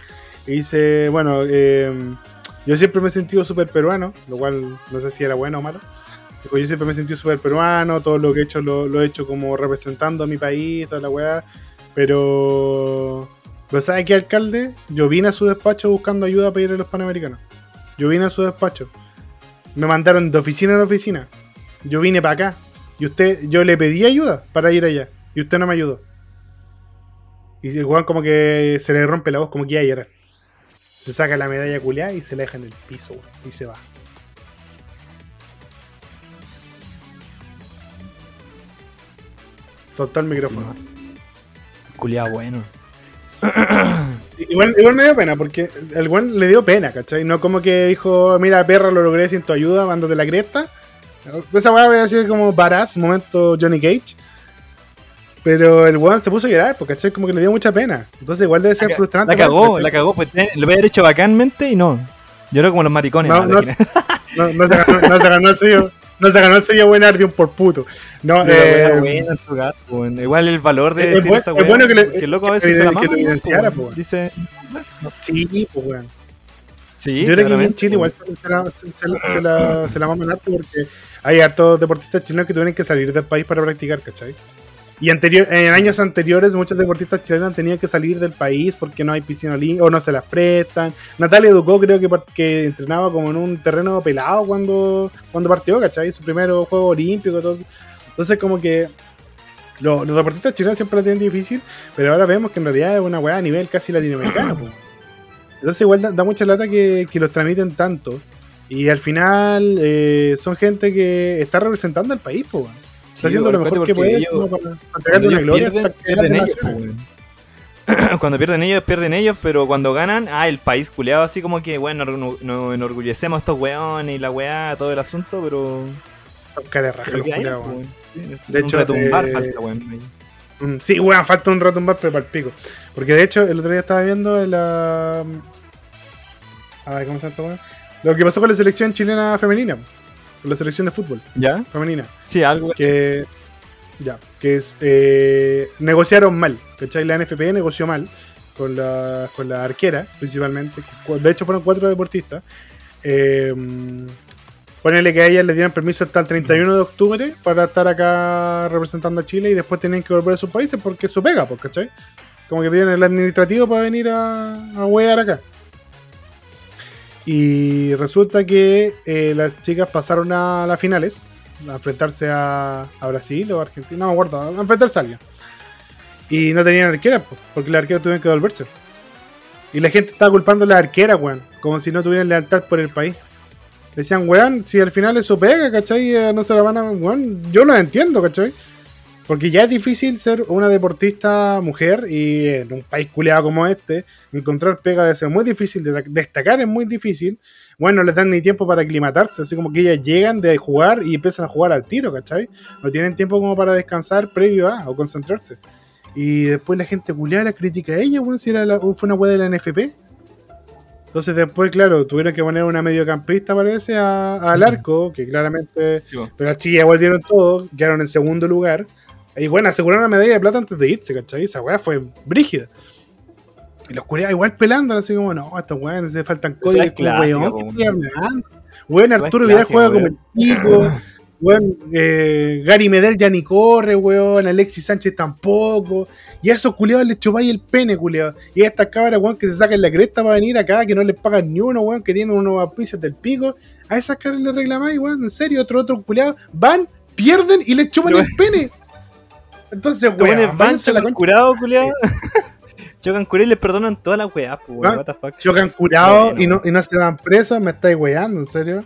y dice: Bueno, eh, yo siempre me he sentido súper peruano, lo cual no sé si era bueno o malo. Yo siempre me he sentido súper peruano, todo lo que he hecho lo, lo he hecho como representando a mi país, toda la weá. Pero. ¿Pero sabe qué, alcalde? Yo vine a su despacho buscando ayuda para ir a los panamericanos. Yo vine a su despacho. Me mandaron de oficina en oficina. Yo vine para acá. Y usted, yo le pedí ayuda para ir allá. Y usted no me ayudó. Y weón como que se le rompe la voz, como que ya era. Se saca la medalla culiada y se la deja en el piso. Y se va. Soltó el micrófono. Culeado bueno. Igual, igual me dio pena, porque el weón le dio pena, ¿cachai? No como que dijo, mira perra, lo logré sin tu ayuda, mándate la cresta. Esa weá habría sido como badass, momento Johnny Cage. Pero el weón se puso a llorar, porque ¿cachai? Como que le dio mucha pena. Entonces igual debe ser La, frustrante. la cagó, ¿cachai? la cagó. Pues lo hubiera hecho bacánmente y no. Yo creo como los maricones. No, ¿no? se ganó, no se ganó el sello. No se ganó el sello buen Ardium por puto. No, eh, buena weón. Igual el valor de Es decir bueno- esa es bueno que le- el loco a veces que se la que mama. po. Dice. sí, pues weón. Sí, Yo creo que en Chile igual se la, se, la, se la, se la maman harto porque hay hartos deportistas chilenos que tuvieron que salir del país para practicar, ¿cachai? Y anterior, en años anteriores muchos deportistas chilenos tenían que salir del país porque no hay piscina o no se las prestan. Natalia Ducó creo que, que entrenaba como en un terreno pelado cuando, cuando partió, ¿cachai? Su primer juego olímpico, todo. Entonces como que lo- los deportistas chilenos siempre la tienen difícil, pero ahora vemos que en realidad es una weá a nivel casi latinoamericano. po. Entonces igual da, mucha lata que, que los tramiten tanto. Y al final eh, son gente que está representando al país, weón. Está haciendo lo mejor que puede ellos- como para, para Cuando ellos gloria pierden, ellos. Cuando pierden ellos, pierden ellos, pero cuando ganan, ah, el país culeado así como que, bueno, nos nos enorgullecemos a estos weones y la weá, todo el asunto, pero... Son cara de raja pero los que hay, culiados, po, weón. weón. Sí, es De un hecho, retumbar eh, falta, weón. Mm, Sí, weón, falta un más, pero para el pico. Porque de hecho, el otro día estaba viendo la. Ay, ¿cómo se llama? Lo que pasó con la selección chilena femenina. La selección de fútbol ¿Ya? femenina. Sí, algo Que. Ya, que es. eh, negociaron mal. ¿Cachai? La NFP negoció mal. Con la, con la arquera, principalmente. De hecho, fueron cuatro deportistas. Eh, ponele que a ellas les dieron permiso hasta el 31 de octubre para estar acá representando a Chile y después tenían que volver a sus países porque su pega, pues, ¿cachai? Como que piden el administrativo para venir a, a huear acá. Y resulta que eh, las chicas pasaron a las finales, a enfrentarse a, Brasil o Argentina, no me acuerdo, a enfrentarse a alguien. Y no tenían arquera, porque las arqueras tuvieron que devolverse. Y la gente estaba culpando a las arqueras, weón, como si no tuvieran lealtad por el país. Decían, weón, si al final es su pega, ¿cachai? Eh, No se la van a. Weón, yo lo entiendo, ¿cachai? Porque ya es difícil ser una deportista mujer y en un país culeado como este, encontrar pega debe ser muy difícil, de- destacar es muy difícil. Bueno, no les dan ni tiempo para aclimatarse, así como que ellas llegan de jugar y empiezan a jugar al tiro, ¿cachai? No tienen tiempo como para descansar previo a o concentrarse. Y después la gente culeada la critica a ella, weón, si era la- fue una weá de la NFP. Entonces después, claro, tuvieron que poner una mediocampista, parece, a- al arco, que claramente Sí, pero las chicas igual dieron todo, quedaron en segundo lugar. Y bueno, aseguraron una medalla de plata antes de irse, ¿cachai? Esa weá fue brígida. Y los culiados igual pelando, así como, no, estos weones se faltan códigos. weón, ¿qué hablando? Weón, Arturo Vidal juega como el pico. Weón, eh, Gary Medel ya ni corre, weón. Alexis Sánchez tampoco. Y a esos culiados les chupáis el pene, culiados. Y a estas cabras, weón, que se sacan la cresta para venir acá, que no les pagan ni uno, weón, que tienen unos auspicios del pico. A esas cabras les reclamáis, weón, en serio, otro, otro culiado. Van, pierden y les chupan Pero- el pene. Entonces, Estos weón, van, chocan curado, culiado. chocan curado y les perdonan todas las weas, pues, weón. What the fuck. Chocan curados Bueno. y, no, y no se dan presos, me estáis weando, en serio.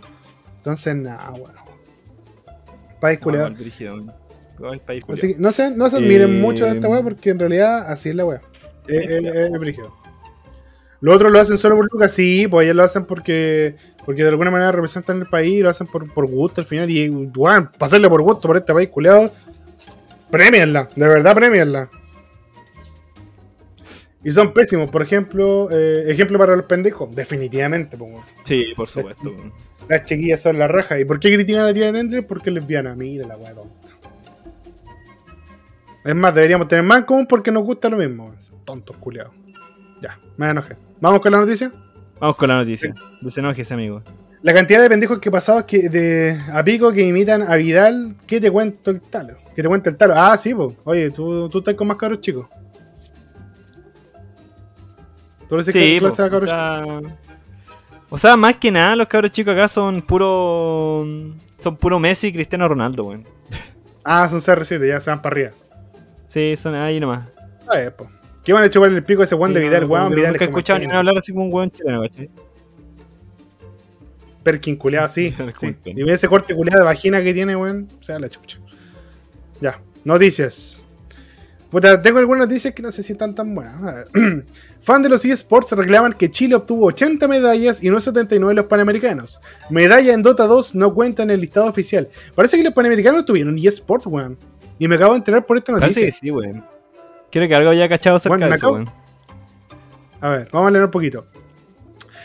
Entonces, nada, weón. País No, culiado. país Así que no se, no se admiren Eh, mucho de esta weá porque en realidad así es la weá. Es, es- es brígido. Los otros lo hacen solo por Lucas, sí, pues ellos lo hacen porque porque de alguna manera representan el país y lo hacen por, por gusto al final. Y bueno, pasarle por gusto por este país culeado, premienla, de verdad premienla. Y son pésimos, por ejemplo, eh, ejemplo para los pendejos, definitivamente. weón. Sí, por supuesto. Las chiquillas son la raja. ¿Y por qué critican a la tía de Nendre? Porque es lesbiana. Mira la weá tonta. Es más, deberíamos tener más en común porque nos gusta lo mismo. Tontos culiados. Ya, me enojé. ¿Vamos con la noticia? Vamos con la noticia. Desenojese, amigo. La cantidad de pendejos que pasados que de a pico que imitan a Vidal, ¿qué te cuento el talo? ¿Qué te cuenta el talo? Ah, sí, po. Oye, tú, tú estás con más cabros chicos. ¿Tú eres Sí, clase de po, o cabros sea, O sea, más que nada, los cabros chicos acá son puro. Son puro Messi y Cristiano Ronaldo, weón. Ah, son CR7, ya se van para arriba. Sí, son ahí nomás. A ver, po. ¿Qué van a chupar el pico ese Sí, de Vidal, no, weón? nunca Vidal he es como escuchado ni hablar así como un weón chileno, ¿cachai? Perkin culeado sí. el Y ve ese corte culeado de vagina que tiene, weón. O sea, la chucha. Ya. Noticias. Puta, tengo algunas noticias que no sé si están tan buenas. A ver. Fan de los eSports reclaman que Chile obtuvo 80 medallas y no 79 en los Panamericanos. Medalla en Dota 2 no cuenta en el listado oficial. Parece que los Panamericanos tuvieron eSports, weón. Y me acabo de enterar por esta Parece noticia. que sí, weón. Quiero que algo haya cachado acerca Bueno, de eso, weón. A ver, vamos a leer un poquito.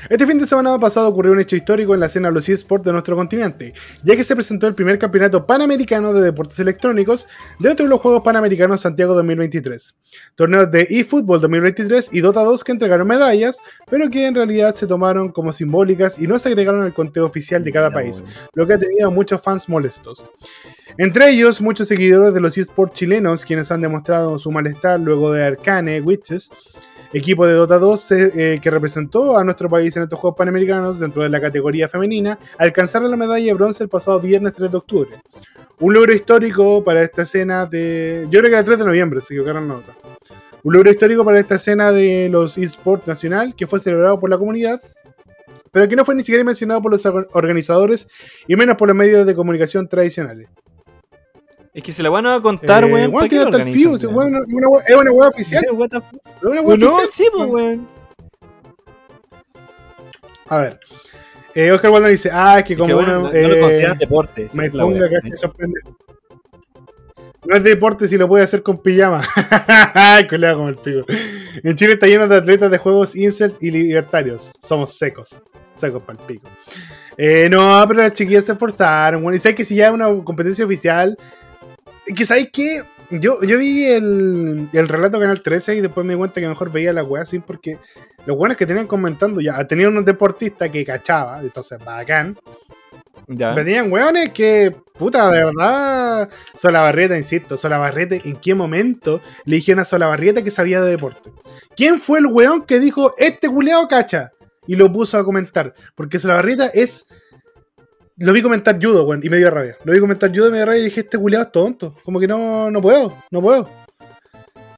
Este fin de semana pasado ocurrió un hecho histórico en la escena de los eSports de nuestro continente, ya que se presentó el primer campeonato panamericano de deportes electrónicos dentro de los Juegos Panamericanos Santiago 2023. Torneos de eFootball 2023 y Dota 2 que entregaron medallas, pero que en realidad se tomaron como simbólicas y no se agregaron al conteo oficial de cada país, lo que ha tenido a muchos fans molestos. Entre ellos, muchos seguidores de los esports chilenos, quienes han demostrado su malestar luego de Arcane Witches, equipo de Dota 2 eh, que representó a nuestro país en estos Juegos Panamericanos dentro de la categoría femenina, alcanzaron la medalla de bronce el pasado viernes 3 de octubre. Un logro histórico para esta escena de... Yo creo que el 3 de noviembre, se equivocaron la nota. Un logro histórico para esta escena de los esports nacional que fue celebrado por la comunidad, pero que no fue ni siquiera mencionado por los or- organizadores y menos por los medios de comunicación tradicionales. Es que se la van a contar, Eh, weón. weón, ¿para qué tiene hasta el una- una- es una web oficial. Es una web No, oficial, sí, pues, weón. A ver. Eh, Oscar Waldo dice, ah, es que Es como que, bueno, uno, no, no lo eh, consideran deporte. esa me es ponga weá. acá que esos pendejos. No es deporte si lo puede hacer con pijama. Colega como el pico. En Chile está lleno de atletas de juegos incels y libertarios. Somos secos. Secos para el pico. Eh, no, pero las chiquillas se esforzaron. Bueno, y sabes que si ya es una competencia oficial. Que sabes que yo, yo vi el, el relato Canal 13 y después me di cuenta que mejor veía la weá así porque los buenos que tenían comentando ya tenían unos deportistas que cachaba, entonces bacán. Ya. Venían weones que, puta, de verdad, Solabarrieta, insisto, Solabarrieta, ¿en qué momento le dijeron a Solabarrieta que sabía de deporte? ¿Quién fue el weón que dijo, este culeado cacha? Y lo puso a comentar. Porque Solabarrieta es... Lo vi comentar judo, weón, y me dio rabia. Lo vi comentar judo y me dio rabia y dije, este culeado es tonto. Como que no, no puedo, no puedo.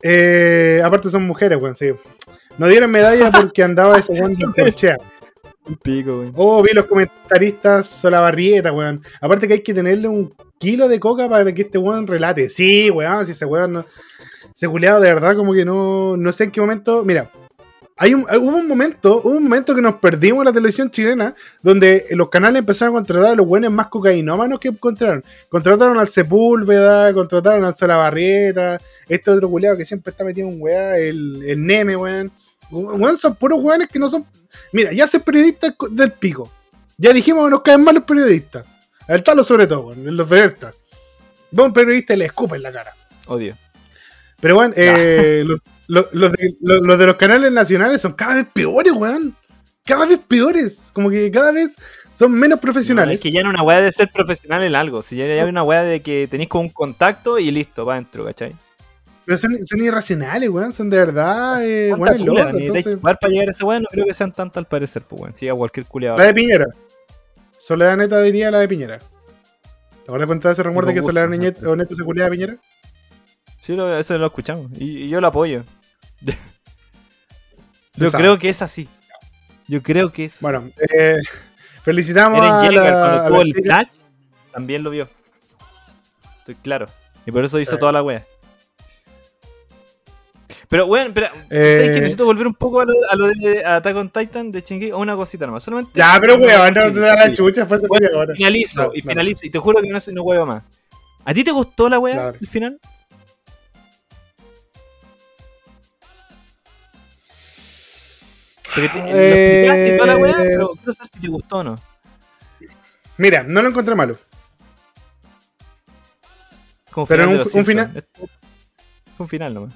Eh, aparte son mujeres, weón, sí. No dieron medalla porque andaba ese weón de corchea. Un pico, weón. Oh, vi los comentaristas Solabarrieta, weón. Aparte que hay que tenerle un kilo de coca para que este weón relate. Sí, weón, si ese weón no. Ese culeado de verdad, como que no. No sé en qué momento. Mira. Hay un, hubo un momento, hubo un momento que nos perdimos en la televisión chilena, donde los canales empezaron a contratar a los buenos más cocainómanos que encontraron. Contrataron al Sepúlveda, contrataron al Solabarrieta, este otro culeado que siempre está metido en weá, el, el Neme, weón. Weón, son puros weones que no son. Mira, ya ser periodista co- del pico. Ya dijimos que nos caen mal los periodistas. El talo sobre todo, weón, los de. Vos un periodista y le escupa en la cara. Odio. Pero bueno, eh, los, los- los de, los- los de los canales nacionales son cada vez peores, weón. Cada vez peores. Como que cada vez son menos No, profesionales. es que ya no una weá de ser profesional en algo. Si ya ya hay una weá de que tenéis como un contacto y listo, va adentro, ¿cachai? Pero son, son irracionales, weón. Son de verdad, eh, ¿Cuánta weones cula locos. Entonces, para llegar a esa weá? No creo que sean tanto al parecer, pues weón. Siga cualquier culiado. la de Piñera. Soledad Neta diría la de Piñera. ¿Te acuerdas cuando ese rumor de que Con Soledad Neto, se culea a Piñera? Sí, lo, eso lo escuchamos. Y, y yo lo apoyo. Yo sabe. creo que es así. Yo creo que es así. Bueno, eh, felicitamos Eren a la, cuando tuvo el flash, también lo vio. Estoy claro. Y por eso hizo Sí. toda la wea. Pero, weón, espera. Eh. ¿Sabes que necesito volver un poco a lo, a lo de Attack on Titan de? A una cosita nomás. Solamente. Ya, pero weón, no te da la chucha, fue hace Bueno, media hora. Finalizo, No, y no. finalizo. Y te juro que no, no huevo más. ¿A ti te gustó la wea, el final? Porque te, lo explicaste y toda la wea, Eh. pero quiero saber si te gustó o no. Mira, no lo encontré malo. Como Pero final un- final- Fue un final nomás.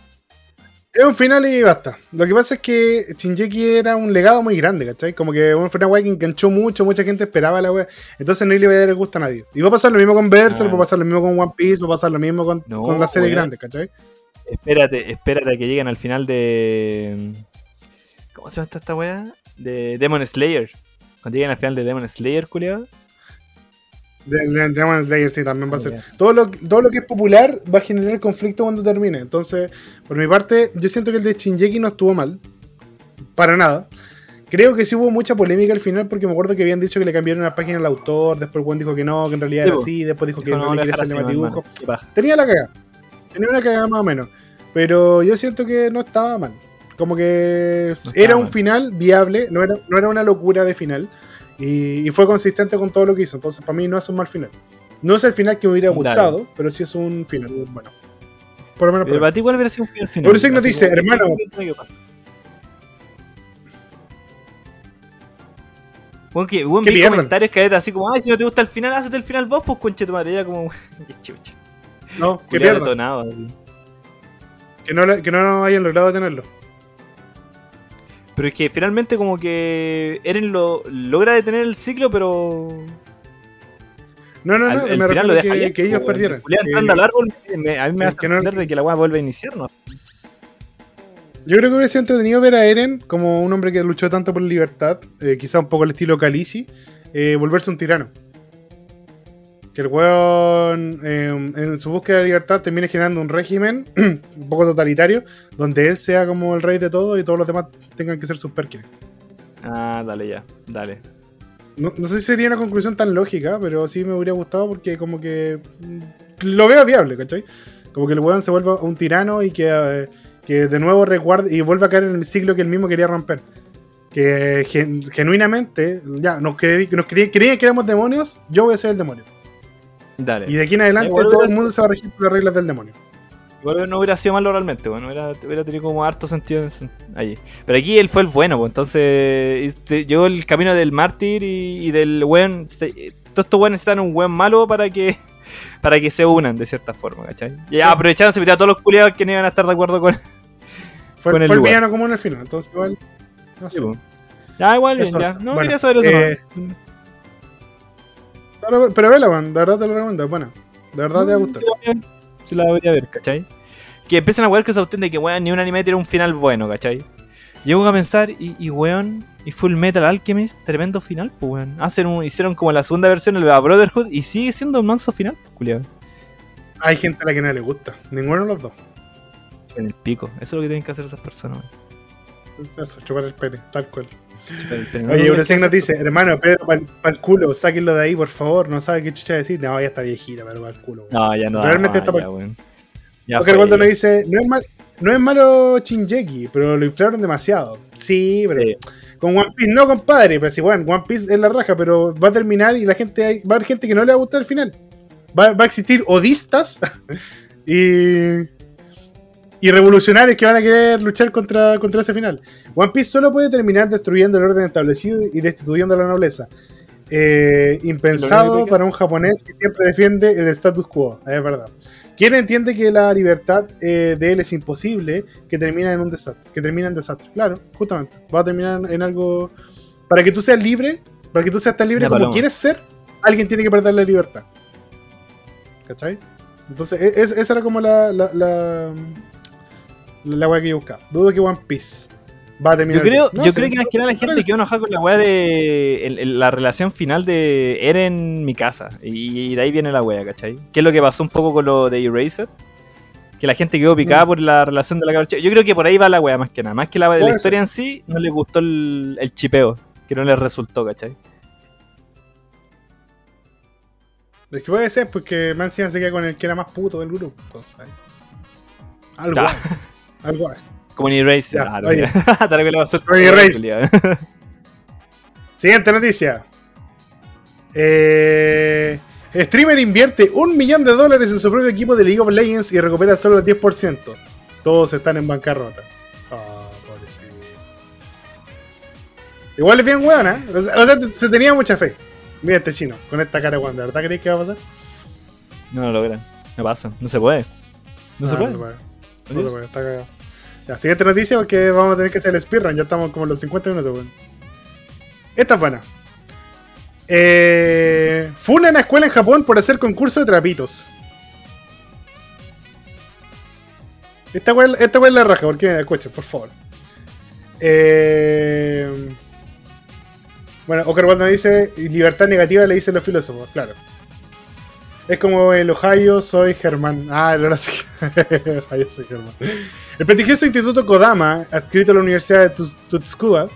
Es un final y basta. Lo que pasa es que Shinjeki era un legado muy grande, ¿cachai? Como que fue una weá que enganchó mucho, mucha gente esperaba la weá. Entonces no le iba a dar el gusto a nadie. Y va a pasar lo mismo con Berserk, Ah. va a pasar lo mismo con One Piece, va a pasar lo mismo con, No, con las series grandes, ¿cachai? Espérate, espérate a que lleguen al final de. ¿Cómo se llama esta, esta weá? De Demon Slayer. Cuando lleguen al final de Demon Slayer, culiado. De, de- Demon Slayer sí también va a Ah, ser. Todo lo, todo lo que es popular va a generar conflicto cuando termine. Entonces, por mi parte, yo siento que el de Shinjeki no estuvo mal. Para nada. Creo que sí hubo mucha polémica al final porque me acuerdo que habían dicho que le cambiaron la página al autor, después Juan dijo que no, que en realidad Sí, era así, después dijo que Dijo, no, no, le quería dejar hacer así, negativo. hermano. Qué paja. Tenía la cagada. Tenía una cagada más o menos. Pero yo siento que no estaba mal. Como que No era un mal. final viable, no era, no era una locura de final. Y, y fue consistente con todo lo que hizo. Entonces, para mí no es un mal final. No es el final que me hubiera Dale. gustado, pero sí es un final bueno. Por lo menos Pero para ti, ¿cuál hubiera sido un final final? Eurosec nos dice, hermano. Bueno, que buen Que vi pierdan. comentarios que así como, ay, si no te gusta el final, hazte el final vos, pues conche tu madre. Y era como, qué chucha. No, que pierdan. detonado, así. Que no, que no hayan logrado detenerlo. Pero es que finalmente como que Eren lo logra detener el ciclo, pero No, no, no. al- me final refiero lo deja que, que ellos pues, perdieran. Que- entrando al árbol, me- a mí me hace no- entender de que la weá vuelve a iniciar, ¿no? Yo creo que hubiera sido entretenido ver a Eren como un hombre que luchó tanto por la libertad, eh, quizá un poco al estilo Khaleesi, eh, volverse un tirano. Que el weón eh, en su búsqueda de libertad termine generando un régimen un poco totalitario, donde él sea como el rey de todo y todos los demás tengan que ser sus Perkins. Ah, dale ya, dale. No, no sé si sería una conclusión tan lógica, pero sí me hubiera gustado porque como que mm, lo veo viable, ¿cachai? Como que el weón se vuelva un tirano y que, eh, que de nuevo recuerde y vuelva a caer en el ciclo que él mismo quería romper. Que gen- genuinamente, ya, nos, cre- nos cre- creían que éramos demonios, yo voy a ser el demonio. Dale. Y de aquí en adelante Igual todo hubiera el mundo se va a regir por las reglas del demonio. Igual no hubiera sido malo realmente, bueno, hubiera, hubiera tenido como harto sentido en- allí. Pero aquí él fue el bueno, pues entonces este, llegó el camino del mártir y, y del buen. Todos estos buenos necesitan un buen malo para que para que se unan de cierta forma, ¿cachai? Y ya aprovecharon, se metieron a todos los culiados que no iban a estar de acuerdo con. Fue, Con el fue el lugar. villano común al final, entonces igual. No sé. pues. Ya, igual bien, ya. No Bueno, quería saber eso. eh, no. Pero, pero vela, weón, de verdad te lo recomiendo, es buena. De verdad te va a gustar. Sí la voy a ver, ¿cachai? Que empiezan a jugar con esa cuestión de que, weón, ni un anime tiene un final bueno, ¿cachai? Llego a pensar, y, y weón, y Full Metal Alchemist, tremendo final, pues, weón. Hacen un, hicieron como la segunda versión, el Brotherhood, y sigue siendo un manso final, pues, culiado. Hay gente a la que no le gusta, ninguno de los dos. En el pico. Eso es lo que tienen que hacer esas personas, weón. Eso, chupar el pene, tal cual. Oye, que nos dice, hermano, Pedro, para el culo, sáquenlo de ahí, por favor. No sabe qué chucha decir. No, ya está viejita, pero para el culo. weón. No, ya no. Realmente no, está Porque fue, Waldo nos dice, no es, mal, no es malo Shinjeki, pero lo inflaron demasiado. Sí, pero Sí. con One Piece no, compadre. Pero si, bueno, One Piece es la raja, pero va a terminar y la gente hay- va a haber gente que no le va a gustar el final. Va, va a existir odistas y, y revolucionarios que van a querer luchar contra, contra ese final. One Piece solo puede terminar destruyendo el orden establecido y destituyendo a la nobleza. Eh, impensado para un japonés que siempre defiende el status quo, es verdad. Quien entiende que la libertad eh, de él es imposible, que termina en un desastre, que termina en desastre. Claro, justamente. Va a terminar en algo. Para que tú seas libre, para que tú seas tan libre como paloma. quieres ser, alguien tiene que perder la libertad. ¿Cachai? Entonces, e- es- esa era como la. la, la, la, wea que yo buscaba. Dudo que One Piece va a terminar. Yo creo. No yo creo que más que nada la gente quedó enojada con la weá de el- el- la relación final de Eren mi casa. Y, de ahí viene la weá, ¿cachai? Que es lo que pasó un poco con lo de Eraser. Que la gente quedó picada por la relación de la cabra. Yo creo que por ahí va la weá más que nada. Más que la, de la historia en sí, no les gustó el, el chipeo. Que no les resultó, ¿cachai? Es que puede ser, porque más encima se queda con el que era más puto del grupo. Algo Como en Eraser. Ya, Ah, oye. Tal vez Oye, weá, Eraser. culiao. Siguiente noticia. Eh, streamer invierte un millón de dólares en su propio equipo de League of Legends y recupera solo el 10%. Todos están en bancarrota. Ah, pobrecito. Igual es bien weón, ¿eh? O sea, se tenía mucha fe. Mira este chino, con esta cara. ¿De verdad creéis que va a pasar? No lo logran. No pasa. No se puede. No se Ah, puede. No, se puede. No se puede, está cagado. Ya, siguiente noticia porque vamos a tener que hacer el speedrun. Ya estamos como en los 50 minutos. Esta es buena. Eh, funa en la escuela en Japón por hacer concurso de trapitos. Esta weá esta es la raja, porque mira, escuchen, por favor. Eh, Bueno, Oscar dice, libertad negativa le dicen los filósofos, claro. Es como el Ohio, soy Germán. Ah, el. Ohio, soy Germán. El prestigioso Instituto Kodama, adscrito a la Universidad de Tu- Tutsukuba,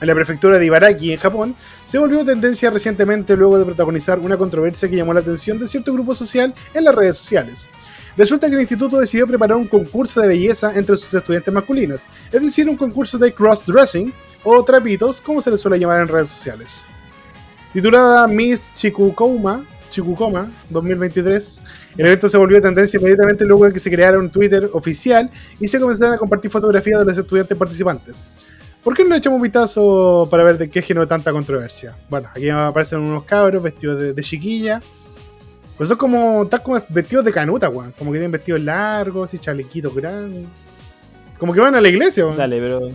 en la prefectura de Ibaraki, en Japón, se volvió tendencia recientemente luego de protagonizar una controversia que llamó la atención de cierto grupo social en las redes sociales. Resulta que el instituto decidió preparar un concurso de belleza entre sus estudiantes masculinos, es decir, un concurso de cross-dressing o trapitos, como se le suele llamar en redes sociales. Titulada Miss Chikukoma, Chikukoma 2023, el evento se volvió tendencia inmediatamente luego de que se creara un Twitter oficial y se comenzaron a compartir fotografías de los estudiantes participantes. ¿Por qué no le echamos un vistazo para ver de qué generó tanta controversia? Bueno, aquí aparecen unos cabros vestidos de, de chiquilla. Pues son como, están como vestidos de canuta, weón. Como que tienen vestidos largos y chalequitos grandes. Como que van a la iglesia, weón. Dale, pero.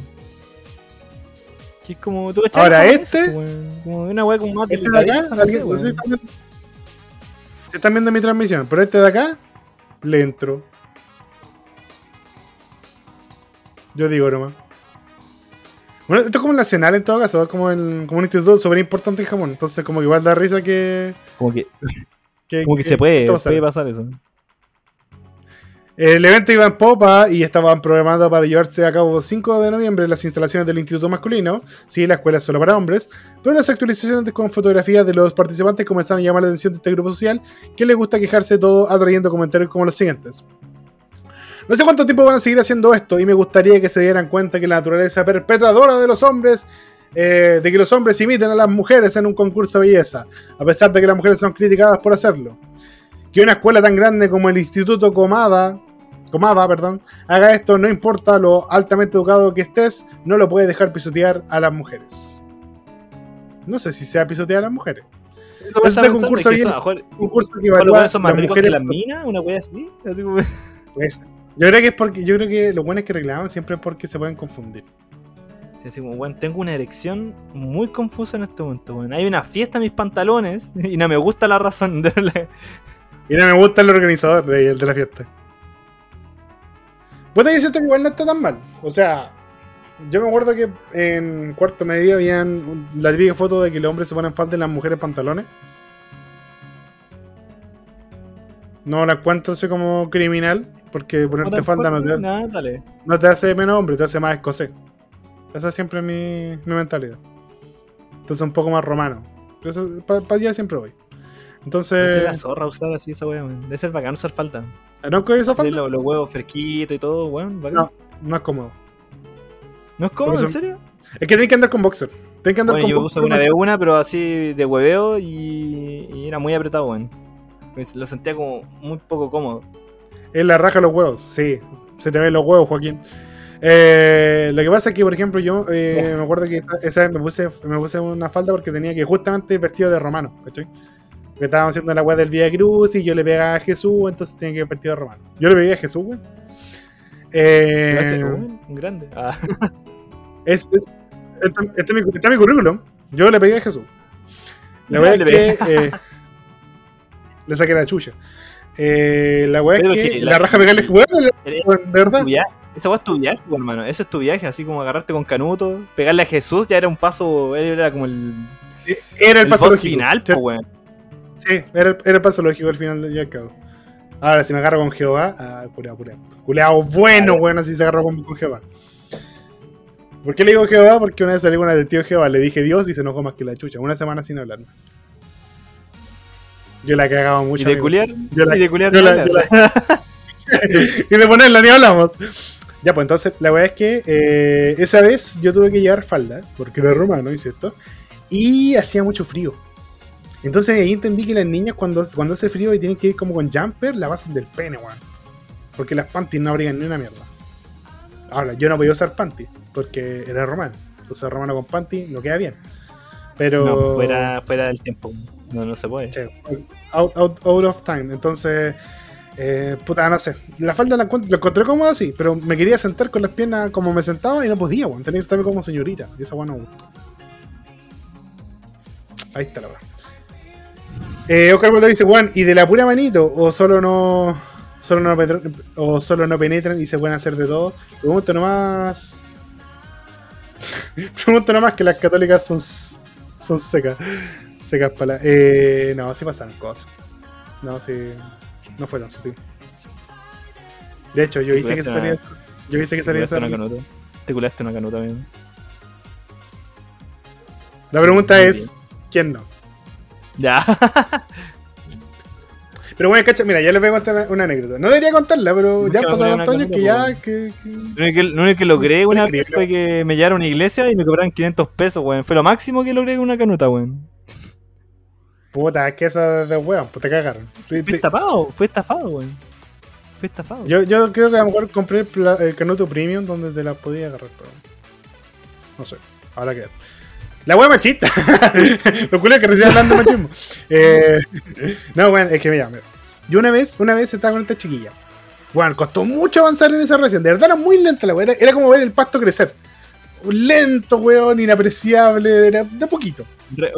Que es como. ¿tú Ahora, este- weón? Como una weá como más Este de acá, no sé, no. Están viendo- están viendo mi transmisión, pero este de acá le entro. Yo digo nomás. Bueno, esto es como nacional en todo caso, es como, el- como un instituto súper importante en Japón. Entonces, como que igual da risa que. Como que, que, como que se puede, puede pasar eso. El evento iba en popa y estaban programados para llevarse a cabo 5 de noviembre las instalaciones del Instituto Masculino. Sí, la escuela es solo para hombres. Pero las actualizaciones con fotografías de los participantes comenzaron a llamar la atención de este grupo social que les gusta quejarse todo atrayendo comentarios como los siguientes. No sé cuánto tiempo van a seguir haciendo esto y me gustaría que se dieran cuenta que la naturaleza perpetradora de los hombres, eh, de que los hombres imiten a las mujeres en un concurso de belleza, a pesar de que las mujeres son criticadas por hacerlo. Que una escuela tan grande como el Instituto Comada, Comada, perdón, haga esto, no importa lo altamente educado que estés, no lo puedes dejar pisotear a las mujeres. No sé si sea pisotear a las mujeres. Eso de pensando, concurso es que eso, es- Un concurso que evalúa son más las ricos que mujeres las minas, una wea así. así como- Pues, yo creo que es porque yo creo que los buenos que reclaman siempre es porque se pueden confundir. Sí, así como, weón, tengo una erección muy confusa en este momento, weón. Hay una fiesta en mis pantalones y no me gusta la razón. de la- Y no me gusta el organizador de, de la fiesta. Puta, yo siento que igual no está tan mal. O sea, yo me acuerdo que en cuarto medio habían la típica foto de que los hombres se ponen falda y las mujeres pantalones. No la encuentro así como criminal, porque ponerte falda no te, Nah, dale. no te hace menos hombre, te hace más escocés. Esa es siempre mi, mi mentalidad. Entonces un poco más romano. Para allá siempre voy. Debe ser la Entonces, zorra usar así esa. Debe ser bacán usar falta. ¿No es esa Sí, los, los huevos fresquitos y todo, weón. bacán. No. No es cómodo. ¿No es cómodo, en serio? Es que tenés que andar con boxer. Tenés que andar Bueno, con yo boxer. una de una, pero así de hueveo y, y era muy apretado, weón. Pues Lo sentía como muy poco cómodo. Es la raja de los huevos, sí. Se te ven los huevos, Joaquín. Eh, lo que pasa es que, por ejemplo, yo eh, me acuerdo que esa, esa vez me puse, me puse una falda porque tenía que justamente ir vestido de romano, ¿cachai? Porque estábamos haciendo la weá del Vía Cruz y yo le pegaba a Jesús, entonces tenía que ir de romano. Yo le pegué a Jesús, güey. Eh, Gracias, weón, un grande. Ah, es, es- este, este es mi, este es mi currículum. Yo le pegué a Jesús. La weá es le que. eh, le saqué la chucha. Eh, la weá es que, que la, la- raja pegarle. Weón, de verdad. Esa weá es tu viaje, weón, hermano. Ese es tu viaje, así como agarrarte con Canuto, pegarle a Jesús, ya era un paso, él era como el, Era el el paso final, po, weón. Sí, era el, era el paso lógico al final del día y al cabo. Ahora, si me agarro con Jehová, ah, culeado, culeado. Culeado bueno, bueno, si se agarró con, con Jehová. ¿Por qué le digo Jehová? Porque una vez salí con una del tío Jehová, le dije Dios y se enojó más que la chucha. Una semana sin hablarme. Yo la cagaba mucho. Y de culiar, Yo la- y de culiar yo la- yo la- y de ponerla ni hablamos. Ya, pues entonces la weá es que eh, esa vez yo tuve que llevar falda, porque era romano, ¿y cierto? Y hacía mucho frío. Entonces ahí entendí que las niñas cuando, cuando hace frío y tienen que ir como con jumper, la pasan del pene, weón. Porque las panties no abrigan ni una mierda. Ahora, yo no podía usar panties, porque era romano. Entonces romano con panties no queda bien. Pero... No, fuera, fuera del tiempo. No, no se puede. Sí, out, out, out of time. Entonces, eh, puta, no sé. La falda la, encontré cómoda, sí, pero me quería sentar con las piernas como me sentaba y no podía, weón. Tenía que estarme como señorita. Y esa weón no gustó. Ahí está la weón. Eh, Oscar Waldo dice, weón, ¿y de la pura manito? ¿O solo no. Solo no, penetran- o solo no penetran y se pueden hacer de todo? Pregunto nomás. Pregunto nomás que las católicas son. son secas. Secas palabras. Eh, no, sí pasaron cosas. No, sí. No fue tan sutil. De hecho, yo hice que culaste salía. Yo hice que Te salía culaste esa. una canuta. Te culaste una canuta, amigo. La pregunta Muy es: bien. ¿quién no? Ya. Pero bueno, cacha, mira, ya les voy a contar una, anécdota. No debería contarla, pero ya han pasado una tantos años que ya. Que, que- Lo único que, lo único que logré una vez fue que me llevaron a una iglesia y me cobraron 500 pesos, weón. Fue lo máximo que logré con una canuta, weón. Puta, es que esa de weón, pues te cagaron. Te- estafado, fue estafado, weón. Fue estafado. Yo, yo creo que a lo mejor compré el canuto premium donde te la podía agarrar, pero. No sé, ahora que. La wea machista. Lo culo que recién hablando machismo. Eh, no, bueno, es que mira, mira. Yo una vez, una vez estaba con esta chiquilla. Bueno, costó mucho avanzar en esa relación. De verdad era muy lenta la wea. Era, era como ver el pasto crecer. Lento, weón, inapreciable. Era de poquito, Re-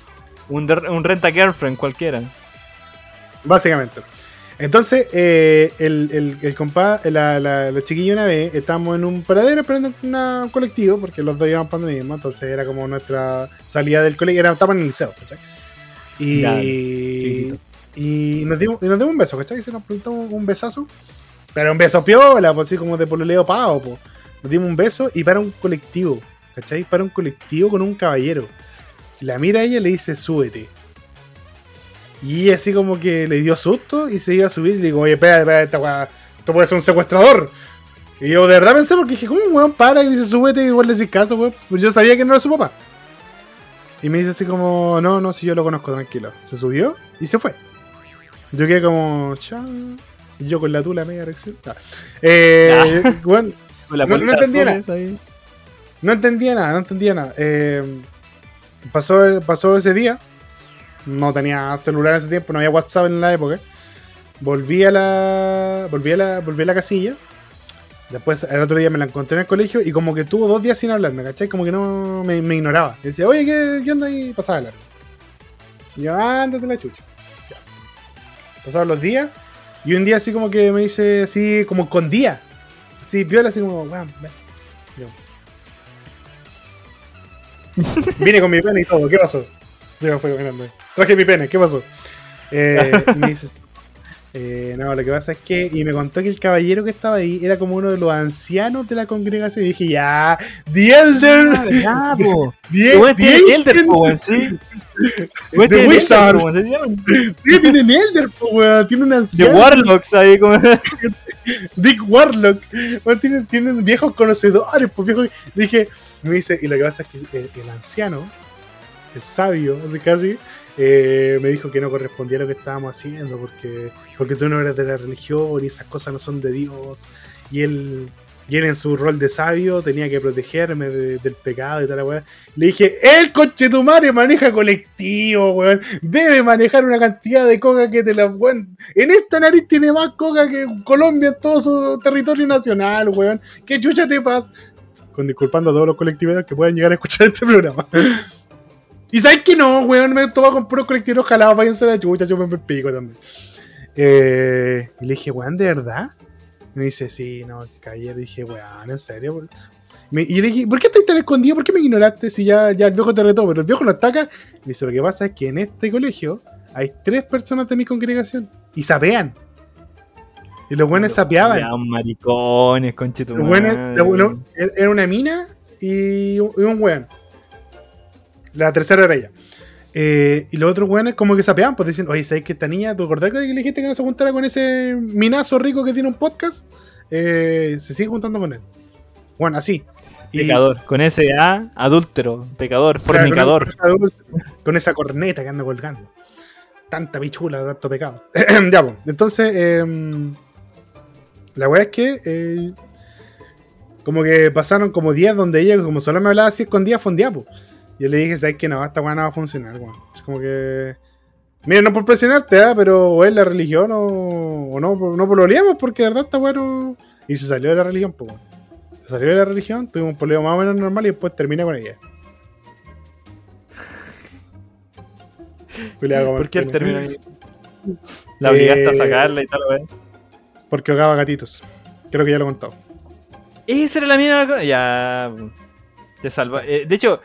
un, un renta girlfriend cualquiera. básicamente. Entonces, eh, el, el, el compa, la, la, la chiquilla una vez, estábamos en un paradero esperando un colectivo, porque los dos íbamos para mismo, entonces era como nuestra salida del colegio, era, estábamos en el liceo, ¿cachai? Y, y nos dimos, y nos dimos un beso, ¿cachai? Se nos preguntamos un besazo, pero un beso piola, pues así como de pololeo pavo, pues. Nos dimos un beso y para un colectivo, ¿cachai? Para un colectivo con un caballero. La mira a ella y le dice, súbete. Y así como que le dio susto y se iba a subir y le digo, oye, espera, espera, esta weá, esto puede ser un secuestrador. Y yo de verdad pensé porque dije, ¿cómo un weón para y dice súbete y igual le decís caso, weón? Pues yo sabía que no era su papá. Y me dice así como, no, no, si yo lo conozco, tranquilo. Se subió y se fue. Yo quedé como, chao. Y yo con la tula media erección. Ah. Eh, bueno, la No- entendía ahí. no entendía nada, no entendía nada. Eh, pasó, pasó ese día. No tenía celular en ese tiempo, no había WhatsApp en la época. Volví a la. Volví a la. Volví a la casilla. Después el otro día me la encontré en el colegio y como que tuvo dos días sin hablarme, ¿cachai? Como que no me, me ignoraba. Y decía, oye, ¿qué, qué onda? Y pasaba largo. Y yo, ándate la chucha. Ya. Pasaban los días y un día así como que me dice así, como con día. Así, viola así como, weón, ven. Yo, Vine con mi pene y todo, ¿qué pasó? Yo me fui caminando. Traje mi pene, ¿qué pasó? Eh, me dice, eh, no, lo que pasa es que, y me contó que el caballero que estaba ahí era como uno de los ancianos de la congregación. Y dije, ya, The Elder, Ah, ¿verdad, po? The, the tiene Ancient, Elder, po, weón, sí. The tiene Wizard. Sí, tiene un Elder, po, weón, tiene un The anciano. Warlocks ahí, como. Dick Warlock. Weón, tienen, tienen viejos conocedores, pues viejos. Dije, me dice, y lo que pasa es que el, el anciano, el sabio, así casi, eh, me dijo que no correspondía a lo que estábamos haciendo, porque, porque tú no eres de la religión y esas cosas no son de Dios. Y él, y él en su rol de sabio tenía que protegerme de- del pecado y tal, weá. Le dije, el coche tu madre maneja colectivo, weón. Debe manejar una cantidad de coca que te la weón. En esta nariz tiene más coca que Colombia en todo su territorio nacional, weón. ¿Qué chucha te pasa? Con disculpando a todos los colectiveros que puedan llegar a escuchar este programa. Y sabes que no, weón, me tomo con puros colectiveros jalados, váyanse a la chucha, yo me pico también. Eh, y le dije, weón, ¿de verdad? Y me dice, sí, no, que ayer dije, weón, ¿en serio? weón?". Me- y le dije, ¿por qué estás tan escondido? ¿Por qué me ignoraste si ya, ya el viejo te retó? Pero el viejo lo ataca. Me dice, lo que pasa es que en este colegio hay tres personas de mi congregación y sapean. Y los buenos sapeaban. Ya, maricones, conchito. Los buenos, los buenos- era una mina y un, y un weón. La tercera era ella. Eh, y los otros weones como que sapeaban, pues dicen, oye, ¿sabes que esta niña, ¿te acordás que le dijiste que no se juntara con ese minazo rico que tiene un podcast? Eh, se sigue juntando con él. Bueno, así. Y- Pecador. Con ese A, adúltero. Pecador, fornicador. Con, esa adulta, con esa corneta que anda colgando. Tanta pichula, tanto pecado. ya, pues. Entonces, em, la weá es que. eh, como que pasaron como días donde ella, como solo me hablaba así escondida, fondía, pues. Yo le dije, ¿sabes que no? Esta weá no va a funcionar, weón. Es como que. Mira, no por presionarte, ¿ah? pero o es la religión o, o no, no por lo liamos, porque de verdad está bueno. Y se salió de la religión, pues, weón. Se salió de la religión, tuvimos un poleo más o menos normal y después termina con ella. ¿Por qué él termina? La obligaste a Eh, sacarla y tal, weón. Porque ahogaba gatitos. Creo que ya lo he contado. Esa era la mina. Ya. Te salva. eh, de hecho,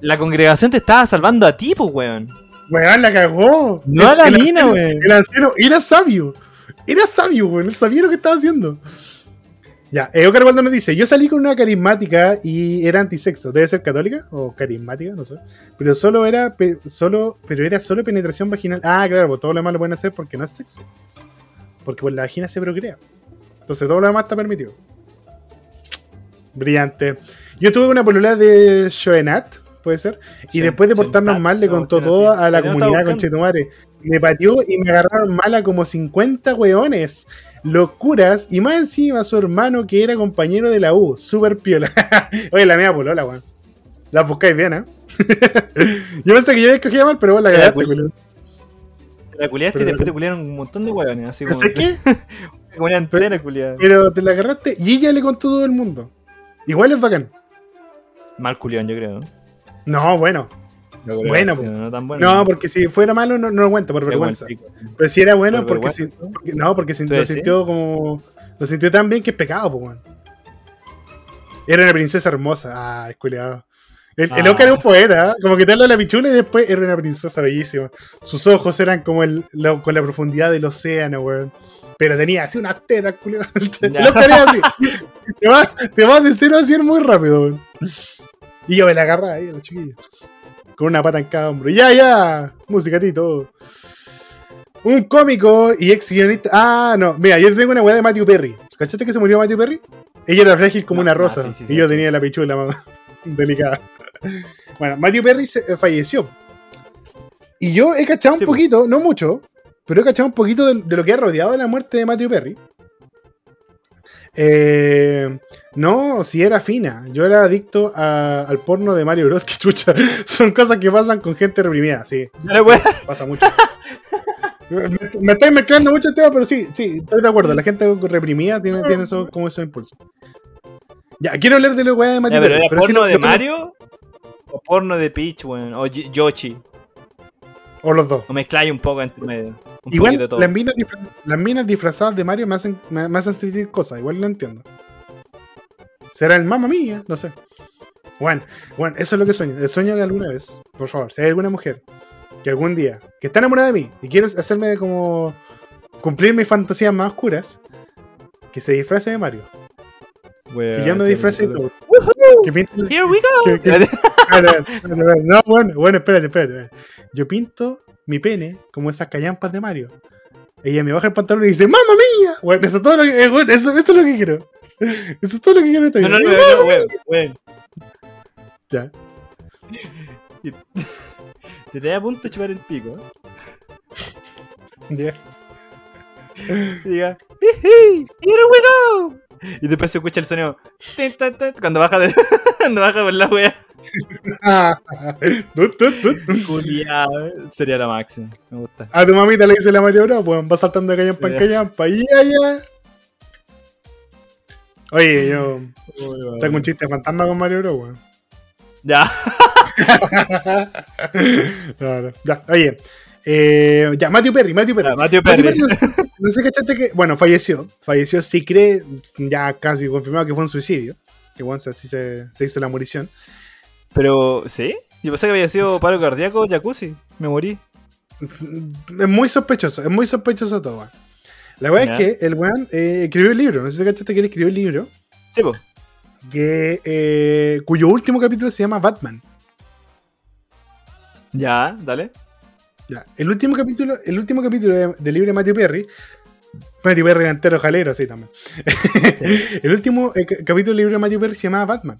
La congregación te estaba salvando a ti, pues, weón. Weón, la cagó. No a la mina, anciano- weón. El anciano era sabio. Era sabio, weón. Él sabía lo que estaba haciendo. Ya, eh, Oscar Waldo nos dice: Yo salí con una carismática y era antisexo. ¿Debe ser católica? O carismática, no sé. Pero solo era pe- solo, pero era solo penetración vaginal. Ah, claro, pues todo lo demás lo pueden hacer porque no es sexo. Porque por la vagina se procrea. Entonces todo lo demás está permitido. Brillante. Yo tuve una polola de Shoenat, puede ser. Y después de portarnos ta- mal, le contó todo así. a la no comunidad con Chetumare. Me pateó y me agarraron mala como 50 weones. Locuras. Y más encima su hermano que era compañero de la U. Super piola. Oye, la mía polola, weón. La buscáis bien, ¿eh? yo pensé que yo había escogido mal, pero vos la cagaste, weón. Te la culiaste y después te culiaron un montón de weones, así como. ¿sabes qué? Una entera culiada. Pero te la agarraste y ella le contó a todo el mundo. Igual es bacán. Mal culión, yo creo. ¿No? No, bueno. Creo Bueno, no tan bueno. No, porque si fuera malo no, no lo cuento por vergüenza. sí. Pero si era bueno Por porque, si- porque- no, porque ¿Tú lo sintió como lo sintió tan bien que es pecado, pues weón. Era una princesa hermosa. Ah, esculeado. El, el Ah. Oscar es un poeta, ¿eh? como que te la pichula y después era una princesa bellísima. Sus ojos eran como el, lo- con la profundidad del océano, weón. Pero tenía así una teta, culiado. El. Oscar era así. Te vas, te vas de cero a 100 muy rápido, weón. Y yo me la agarraba ahí a la chiquilla. Con una pata en cada hombro. Ya, ya. Música, tito. Un cómico y ex guionista. Ah, no. Mira, yo tengo una weá de Matthew Perry. ¿Cachaste que se murió Matthew Perry? Ella era frágil como No, una ah, rosa. sí, sí, sí, y yo tenía la pichula más delicada. Bueno, Matthew Perry se, eh, falleció. Y yo he cachado un poquito, no mucho, pero he cachado un poquito de, de lo que ha rodeado la muerte de Matthew Perry. Eh, no, si era fina. Yo era adicto a- al porno de Mario Bros. Que chucha. Son cosas que pasan con gente reprimida, sí. Dale, weón. Pasa mucho. me, me estáis mezclando mucho el tema, pero sí, sí, estoy de acuerdo. La gente reprimida tiene, tiene eso, como esos impulsos. Ya, quiero hablar de la weá de Matthew pero Perry, ¿era pero sí porno de Mario? ¿O porno de Peach, weón? ¿O Yoshi? O los dos. ¿O mezcláis un poco entre medio? Un poquito Igual de todo. las minas, las minas disfrazadas de Mario me hacen, me, me hacen sentir cosas, igual lo entiendo. ¿Será el mamá mía? No sé. Bueno, bueno, eso es lo que sueño. El sueño de alguna vez, por favor, si hay alguna mujer que algún día, que está enamorada de mí y quiere hacerme como cumplir mis fantasías más oscuras, que se disfrace de Mario. Weón, Que yo me disfrace de todo. Que Here we go. que- que-. No, bueno, bueno, espérate, espérate, espérate. Yo pinto mi pene como esas callampas de Mario. Ella me baja el pantalón y dice, ¡Mamma mía! Bueno, eso, es todo lo que, eh, bueno, eso, eso es lo que quiero. Eso es todo lo que quiero. en esta No, no, vida. no, no, weón, weón. Ya. Te te a punto de chupar el pico. Ya. Y diga, "Hihi, here we go. Y después se escucha el sonido cuando baja de, cuando baja por la wea. Sería la máxima. Me gusta. A tu mamita le dice la Mario Bros. Pues va saltando de callampa en callampa. Ya, ya. Oye, yo tengo un chiste fantasma con Mario Bros. weón. Ya. Claro. Ya, oye. Eh, ya, Matthew Perry, Matthew Perry. Ya, Matthew Matthew Perry. Perry, no sé- no sé, ¿cachaste que. Bueno, falleció. Falleció, sí cree, ya casi confirmado que fue un suicidio. Que bueno, así se, se hizo la morición. Pero, ¿sí? Yo pensé que había sido paro cardíaco, jacuzzi. Me morí. Es muy sospechoso, es muy sospechoso todo. La Ya. es que el weón eh, escribió el libro. No sé si cachaste que él escribió el libro. Sí, po. Que, eh, cuyo último capítulo se llama Batman. Ya, dale. Ya, el último capítulo, el último capítulo de- del libro de Matthew Perry. Matthew Perry era entero jalero, sí, también. el último eh, ca- capítulo del libro de Matthew Perry se llama Batman.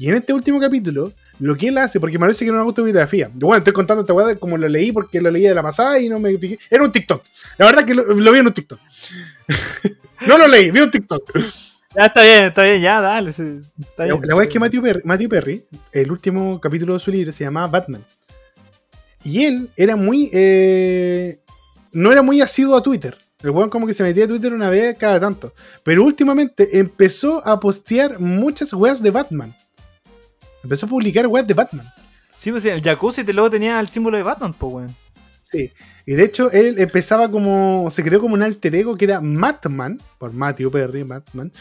Y en este último capítulo, lo que él hace, porque me parece que era una autobiografía. Bueno, estoy contando esta weá como lo leí porque lo leí de la pasada y no me fijé. Era un TikTok. La verdad que lo, lo vi en un TikTok. no lo leí, vi un TikTok. Ya está bien, está bien, ya, dale. sí, está La, la weá es que Matthew Perry, Matthew Perry, el último capítulo de su libro se llamaba Batman. Y él era muy. eh, no era muy asiduo a Twitter. El weón como que se metía a Twitter una vez cada tanto. Pero últimamente empezó a postear muchas weas de Batman. Empezó a publicar weas de Batman. Sí, pues sí, el jacuzzi te luego tenía el símbolo de Batman, pues, weón. Sí. Y de hecho, él empezaba como. Se creó como un alter ego que era Matman. Por Matthew Perry, Batman.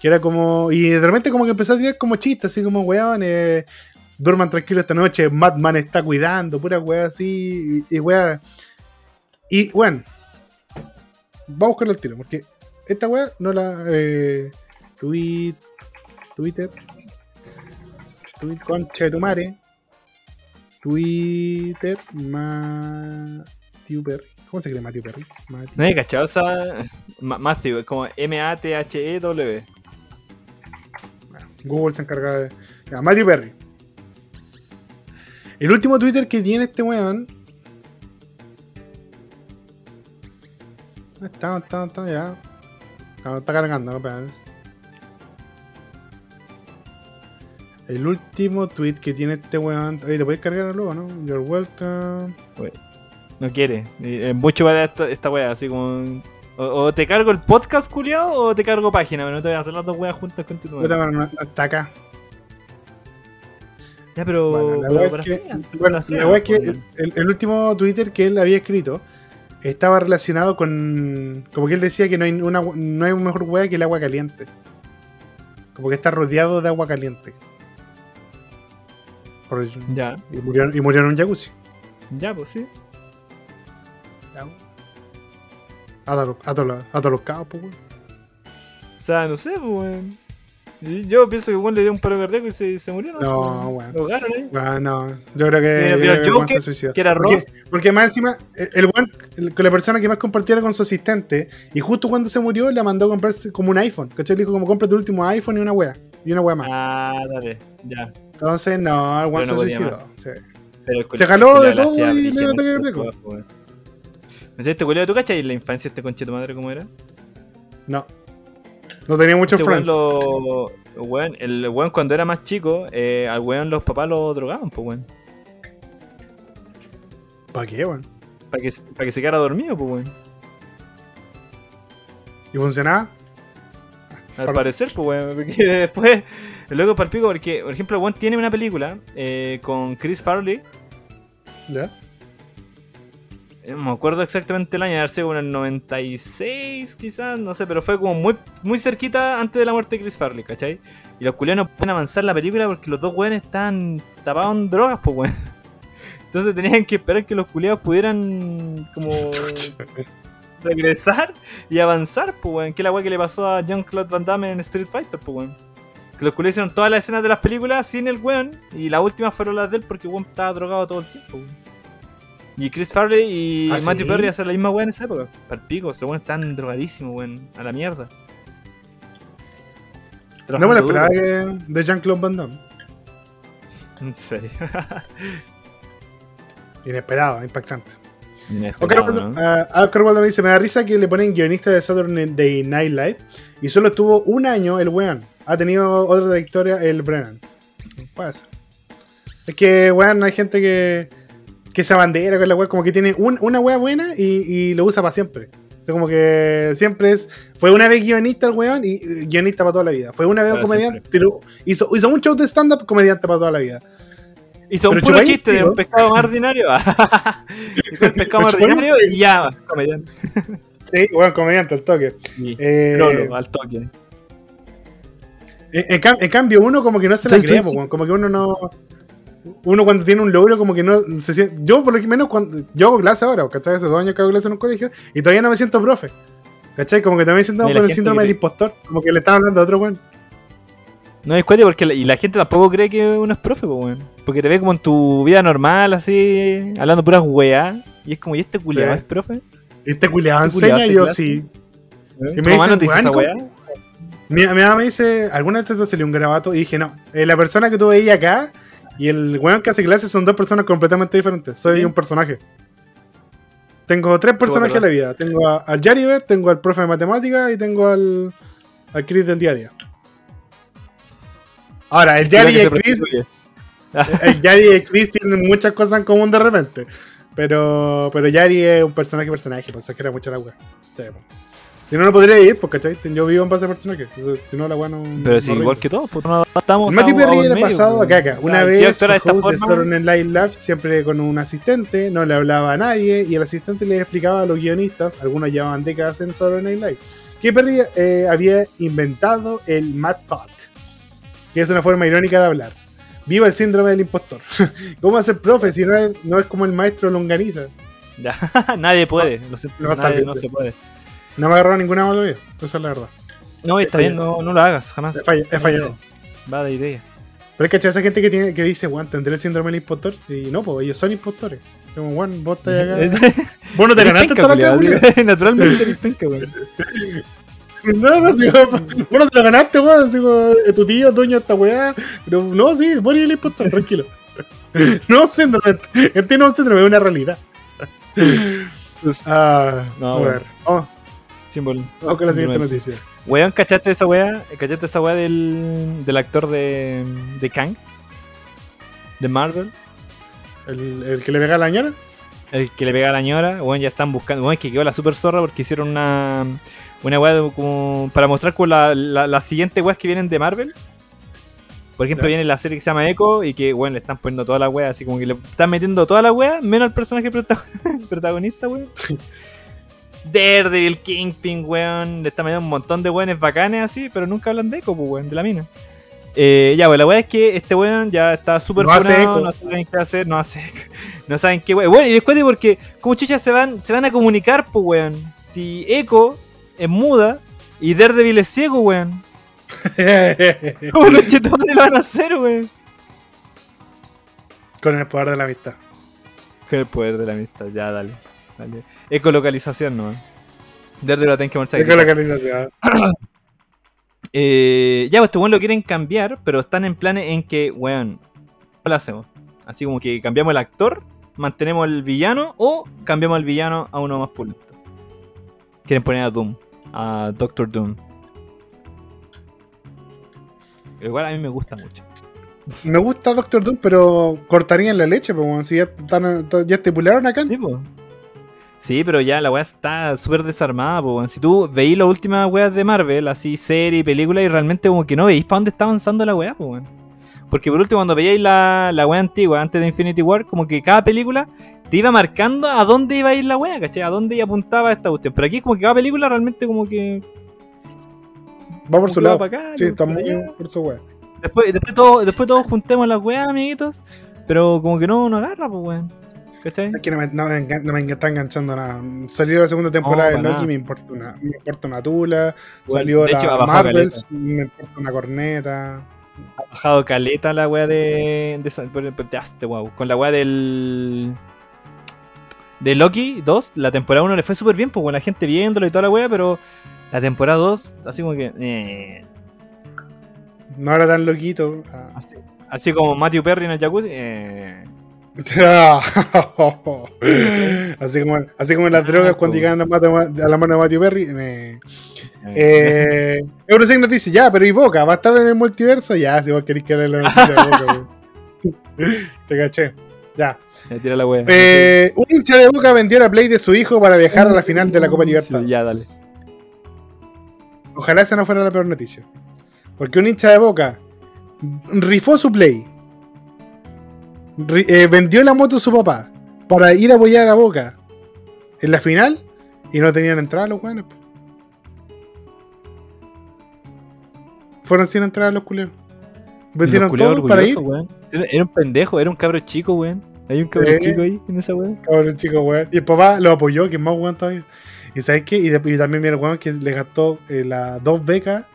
Que era como. Y de repente como que empezó a tirar como chistes, así como weón. eh, duerman tranquilo esta noche, Madman está cuidando, pura weá así, y, y weá. Y bueno, vamos a buscarlo al tiro, porque esta weá no la. Eh, tweet, Twitter, tweet concha de tu madre, Twitter, Matthew Perry. ¿Cómo se escribe Matthew Perry? Matthew- No cachado esa. Ma- Matthew, es como M-A-T-H-E-W. Google se encarga de. Ya, Matthew Perry. El último Twitter que tiene este weón. Está, está, está, ya. Está, está cargando, espera. El último tweet que tiene este weón. Oye, ¿te puedes cargar luego, no? You're welcome. No quiere. Es mucho para esta, esta wea, así como. O, o te cargo el podcast, culiado, o te cargo página, pero no te voy a hacer las dos weas juntas con tu Puta, no, está acá. Ya, pero. Bueno, la es que, fea, bueno, para la wea es que pues, el, último Twitter que él había escrito estaba relacionado con. Como que él decía que no hay, una, no hay un mejor wea que el agua caliente. Como que está rodeado de agua caliente. Por eso- Ya, y, murió, y murió en un jacuzzi. ya, pues sí. A todos los- a todos los- a todos los cabos, pues, weón. O sea, no sé, pues, weón. Y Yo pienso que weón le dio un paro cardíaco y se, se murió, ¿no? No, weón. Lo ahí. Ah, no, yo creo que. Sí, yo creo que se suicidó. Que era Porque, Ross. porque más encima, el, con la persona que más compartiera con su asistente, y justo cuando se murió, le mandó a comprarse como un iPhone. ¿Cachai? Le dijo, como compra tu último iPhone y una wea. Y una wea más. Ah, dale, ya. Entonces, no, el Pero se suicidó. sí. Pero Se jaló de todo hacía y le dio ataque el cardíaco. ¿No sé, este culiao, ¿tú cachai la infancia de este conche tu madre cómo era? No. No tenía muchos Este friends. lo. weón, el weón cuando era más chico, eh, al weón los papás lo drogaban, pues weón. ¿Para qué, weón? Para que, que se quedara dormido, pues weón. ¿Y funcionaba? Al parecer, pues weón. Porque después. El loco para el pico, porque, por ejemplo, weón tiene una película eh, con Chris Farley. ¿Ya? Eh, No me acuerdo exactamente el año, ser como en el 96, quizás, no sé, pero fue como muy, muy cerquita antes de la muerte de Chris Farley, ¿cachai? Y los culianos pueden avanzar la película porque los dos weones estaban tapados en drogas, pues weón. Entonces tenían que esperar que los culiados pudieran como regresar y avanzar, pues weón. Que es la weá que le pasó a Jean-Claude Van Damme en Street Fighter, pues weón. Que los culiados hicieron todas las escenas de las películas sin el weón. Y las últimas fueron las de él porque weón estaba drogado todo el tiempo, weón. Y Chris Farley y ¿Ah, Matthew sí? Perry hacen la misma weá en esa época. Para el pico, weones están drogadísimos, weón. A la mierda. No me lo Trabajando esperaba que de Jean-Claude Van Damme. En serio. Inesperado, impactante. Oscar Inesperado, Waldo, ¿no? ah, Oscar Waldo me dice, me da risa que le ponen guionista de Saturday Night Live y solo estuvo un año el weón. Ha tenido otra trayectoria el Brennan. Puede ser. Es que, weón, hay gente que, que se abandera con la weá, como que tiene un- una weá buena y, y lo usa para siempre. O sea, como que siempre es. Fue una vez guionista el weón y guionista para toda la vida. Fue una vez Para comediante, pero hizo, hizo un show de stand-up comediante para toda la vida. Hizo un pero puro chupáis, chiste de un pescado más ordinario. El pescado más ordinario y ya, comediante. Sí, weón, comediante al toque. Y Eh, Lolo, al toque. En, en cam- en cambio, uno como que no se la cree, como que uno no. Uno cuando tiene un logro, como que no se siente. Yo, por lo menos, cuando. Yo hago clase ahora, ¿cachai? Hace dos años que hago clase en un colegio y todavía no me siento profe. ¿cachai? Como que también me siento Y con el síndrome del impostor. Como que le están hablando a otro weón. No es cuate porque la, y la gente tampoco cree que uno es profe, pues, weón. Porque te ve como en tu vida normal, así, hablando puras weá. Y es como, ¿y este culiado Sí. es profe? Y este culiado Este enseña y yo clase. sí. ¿Tu me mamá no dicen, te dice esa weón, weá? Mi, mi mamá me dice, ¿alguna vez te salió un grabato? Y dije, no. Eh, la persona que tú veías acá y el weón que hace clases son dos personas completamente diferentes. Soy Sí. un personaje. Tengo tres personajes en la vida. Tengo a- al Jariver, tengo al profe de matemáticas y tengo al, al Chris del diario. Ahora, el Culiao Yari que y el Chris, el Yari y el Chris tienen muchas cosas en común de repente. Pero, pero Yari es un personaje personaje, pues se crea mucho la wea. Sí, pues. Si no, no podría ir, pues, ¿cachai? Yo vivo en base a personaje. Entonces, Si no, la wea no. Pero no sí, igual que todos, pues no estamos Matthew a- a Perry era medio, pasado pues. a caca. O sea, Una si vez de esta forma, Night Live, siempre con un asistente, no le hablaba a nadie y el asistente le explicaba a los guionistas, algunos llevaban décadas en Saturday Night Live, que Perry eh, había inventado el Mad Talk, que es una forma irónica de hablar. Viva el síndrome del impostor. ¿Cómo hacer profe si no es, no es como el maestro Longaniza? Nadie puede, lo siento, no, está nadie- bien. no se puede. No me agarró ninguna más todavía. Esa es la verdad. No, está bien, no, no lo hagas, jamás. He, fall- he fallado. Va de idea. Pero es que esa gente que tiene que dice, weón, tendré el síndrome del impostor. Y no, pues ellos son impostores. Como, weón, vos estás acá. Vos no te ganaste toda la Naturalmente eres penca, weón. No, no, sí, weón, vos no te lo ganaste, weón. Tu tío, es dueño de esta weá. Pero no, sí, vos eres el impostor, tranquilo. No síndrome, este no síndrome, es una realidad. Ah, No, a bueno. ver, vamos, Símbolo. vamos con la siguiente noticia. Weón, ¿cachaste esa weá? ¿Cachaste esa weá del, del actor de, de Kang? De Marvel. ¿El, el que le pega a la ñora? El que le pega a la ñora. Weón, ya están buscando. Weón, es que quedó la super zorra porque hicieron una. Una weá como. Para mostrar como la, la, las siguientes weas que vienen de Marvel. Por ejemplo, viene la serie que se llama Echo y que, weón, le están poniendo toda la wea. Así como que le están metiendo toda la wea, menos al personaje prota- protagonista, weón. Daredevil, Kingpin, weón. Le están metiendo un montón de weones bacanes así, pero nunca hablan de Echo, pues, weón, de la mina. Eh, ya, pues la weá es que este weón ya está súper No funado, eco. no saben qué hacer, no hace eco. No saben qué weón. Bueno, y después de porque, como chuchas se van, se van a comunicar, pues weón. Si Echo es muda y Daredevil es ciego, weón. ¿Cómo los chetones lo van a hacer, weón? con el poder de la amistad. Con el poder de la amistad, ya, dale. Dale. Ecolocalización, no. Daredevil la tienen que moverse Es con la localización. Eh, ya, pues este weón lo quieren cambiar, pero están en planes en que, weón, ¿cómo lo hacemos? Así como que cambiamos el actor, mantenemos el villano o cambiamos el villano a uno más pulento. Quieren poner a Doom, a Doctor Doom. Lo cual a mí me gusta mucho. Me gusta Doctor Doom, pero cortarían la leche, pues, si ya, están, ya estipularon acá. Sí, po. Sí, pero ya la weá está súper desarmada, po. weón. Si tú veís las últimas weas de Marvel, así serie, película, y realmente como que no veis para dónde está avanzando la weá, po, weón. Porque por último, cuando veíais la, la weá antigua, antes de Infinity War, como que cada película te iba marcando a dónde iba a ir la weá, ¿cachai? A dónde apuntaba esta cuestión. Pero aquí es como que cada película realmente como que... Va por su lado. acá, Sí, está muy por su weá. Después, después, todos, después todos juntemos las weas, amiguitos. Pero como que no, no agarra, pues weón. ¿Cachai? Es que no me, no me engan- no me está enganchando nada. Salió la segunda temporada No, de Loki, me importa una, me importa una tula. Bueno, Salió de la Marvels, me importa una corneta. ha bajado caleta la wea de. wow, Con la wea del. De Loki 2, la temporada 1 le fue súper bien, pues con la gente viéndolo y toda la wea, pero la temporada 2, así como que. eh, No era tan loquito. Ah. así, así como Matthew Perry en el jacuzzi. eh, así, como, así como las Ah, drogas cuando po. llegaban a, la mano de Matthew Perry. eh. eh, Eh, Eurosec nos dice, ya, pero ¿y Boca? ¿Va a estar en el multiverso? Ya, si vos queréis que le la noticia de Boca. Te caché. Ya. eh, tira la wea. Eh, un hincha de Boca vendió la Play de su hijo para viajar a la final de la Copa Libertadores. Sí, ya, dale. Ojalá esa no fuera la peor noticia. Porque un hincha de Boca rifó su Play. Eh, vendió la moto de su papá para ir a apoyar a Boca en la final y no tenían entrada los buenos. Fueron sin entrada los culeos. Vendieron todo para ir. weón. Era un pendejo, era un cabro chico, weón. Hay un cabro Eh. chico ahí en esa weón. Cabrón, chico, weón. Y el papá lo apoyó, que es más weón todavía. ¿Y sabes qué? Y, de- y también viene el weón que le gastó eh, las dos becas.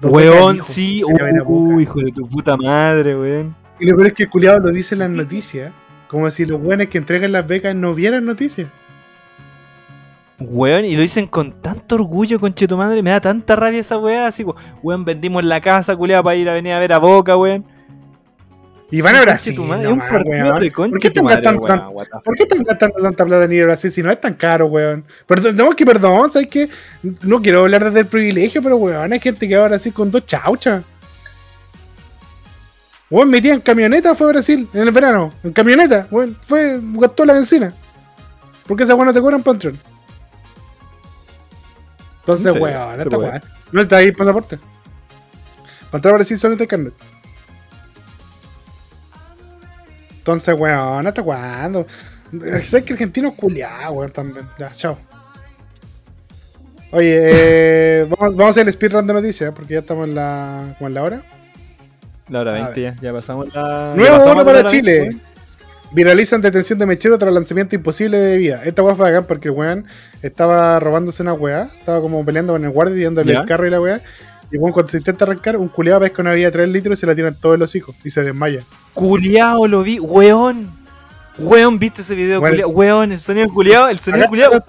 dos becas al Weón, hijo. sí, a uh, hijo de tu puta madre, weón. Y lo peor es que el culiado lo dice en las noticias. Como si los weones que entregan las becas no vieran noticias. Weón, y lo dicen con tanto orgullo, conche tu madre. Me da tanta rabia esa weá. Así, como, weón, vendimos la casa, culiado, para ir a venir a ver a Boca, weón. Y van a Brasil. tu madre, no es un más, weón. ¿Por conche qué están gastando tan- ¿Por qué están gastando tanta plata en ir a Brasil si no es tan caro, weón? Perdón, no, que perdón, ¿sabes qué? No quiero hablar desde el privilegio, pero weón, hay gente que va a Brasil con dos chauchas. Weón, metía en camioneta, fue a Brasil en el verano. En camioneta, weón, fue, gastó la benzina. ¿Por qué esas weón no te cobran Patreon? Entonces, weón, esta weón. No está ahí el pasaporte. Para entrar a Brasil solo está carnet. Entonces, weón, ¿hasta cuándo? Sé que argentino es culiado, weón, también. Ya, chao. Oye, eh, vamos, vamos a hacer el speedrun de noticias, porque ya estamos en la, como en la hora. La hora A 20 ya, ya pasamos la. Nuevo bono para Chile. 20, Viralizan detención de Mechero tras lanzamiento imposible de bebida. Esta weá fue acá porque el weón estaba robándose una weá. Estaba como peleando con el guardia y dándole ¿Ya? el carro y la weá. Y weón, cuando se intenta arrancar, un culiado pesca una bebida de 3 litros y se la tiran todos los hijos y se desmaya. Culeado lo vi, weón. Weón, ¿viste ese video? Bueno. culiao? Weón, el sonido culiado, el sonido culiado.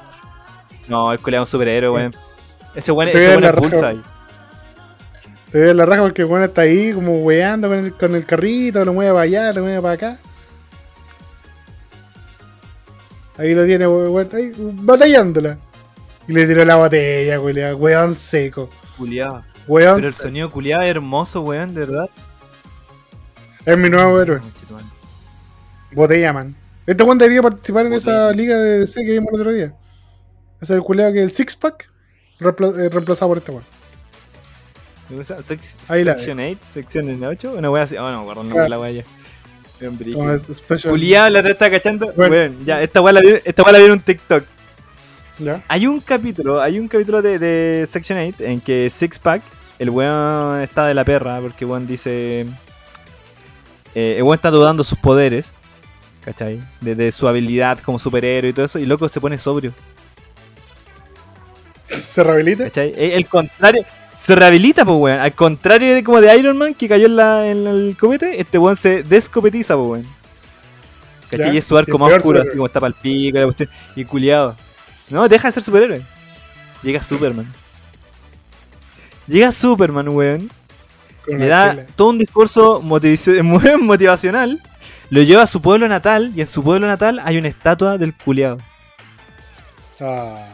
No, el culiado es un superhéroe, weón. Ese weón, ese weón es Bullseye. Te ve la raja porque el weón está ahí como weando con el, con el carrito, lo mueve para allá, lo mueve para acá. Ahí lo tiene, weón, ahí, batallándola. Y le tiró la botella, weón, weón seco. Culiado. Weón Pero el seco. sonido culiado es hermoso, weón, de verdad. Es mi nuevo héroe. Botella Man. Este weón debería participar en esa liga de DC que vimos el otro día. Es el culeado que el Six Pack reempla- eh, reemplazado por este weón. Sex- Ahí la Section 8, sección 8, una wea así. Oh, no, guarda, no Claro. la wea ya. Culiado, la otra está cachando. Bueno. Ya, esta wea la vi, esta wea la vi en un TikTok. ¿Ya? Hay un capítulo, hay un capítulo de, de Section 8 en que Six Pack, el weón está de la perra, porque weón dice. eh, el weón está dudando sus poderes, ¿cachai? De, de su habilidad como superhéroe y todo eso, y loco se pone sobrio, ¿Se rehabilita? ¿cachai? Eh, El contrario, se rehabilita, pues weón. Al contrario de como de Iron Man que cayó en, la, en el copete, este weón se descopetiza, pues weón. ¿cachai? Y es su arco más oscuro, así como está pa'l pico, la cuestión, y culiado. No, deja de ser superhéroe. Llega Superman. Llega Superman, weón. Con Le da todo un discurso motivacional. Lo lleva a su pueblo natal. Y en su pueblo natal hay una estatua del culiado. Ah.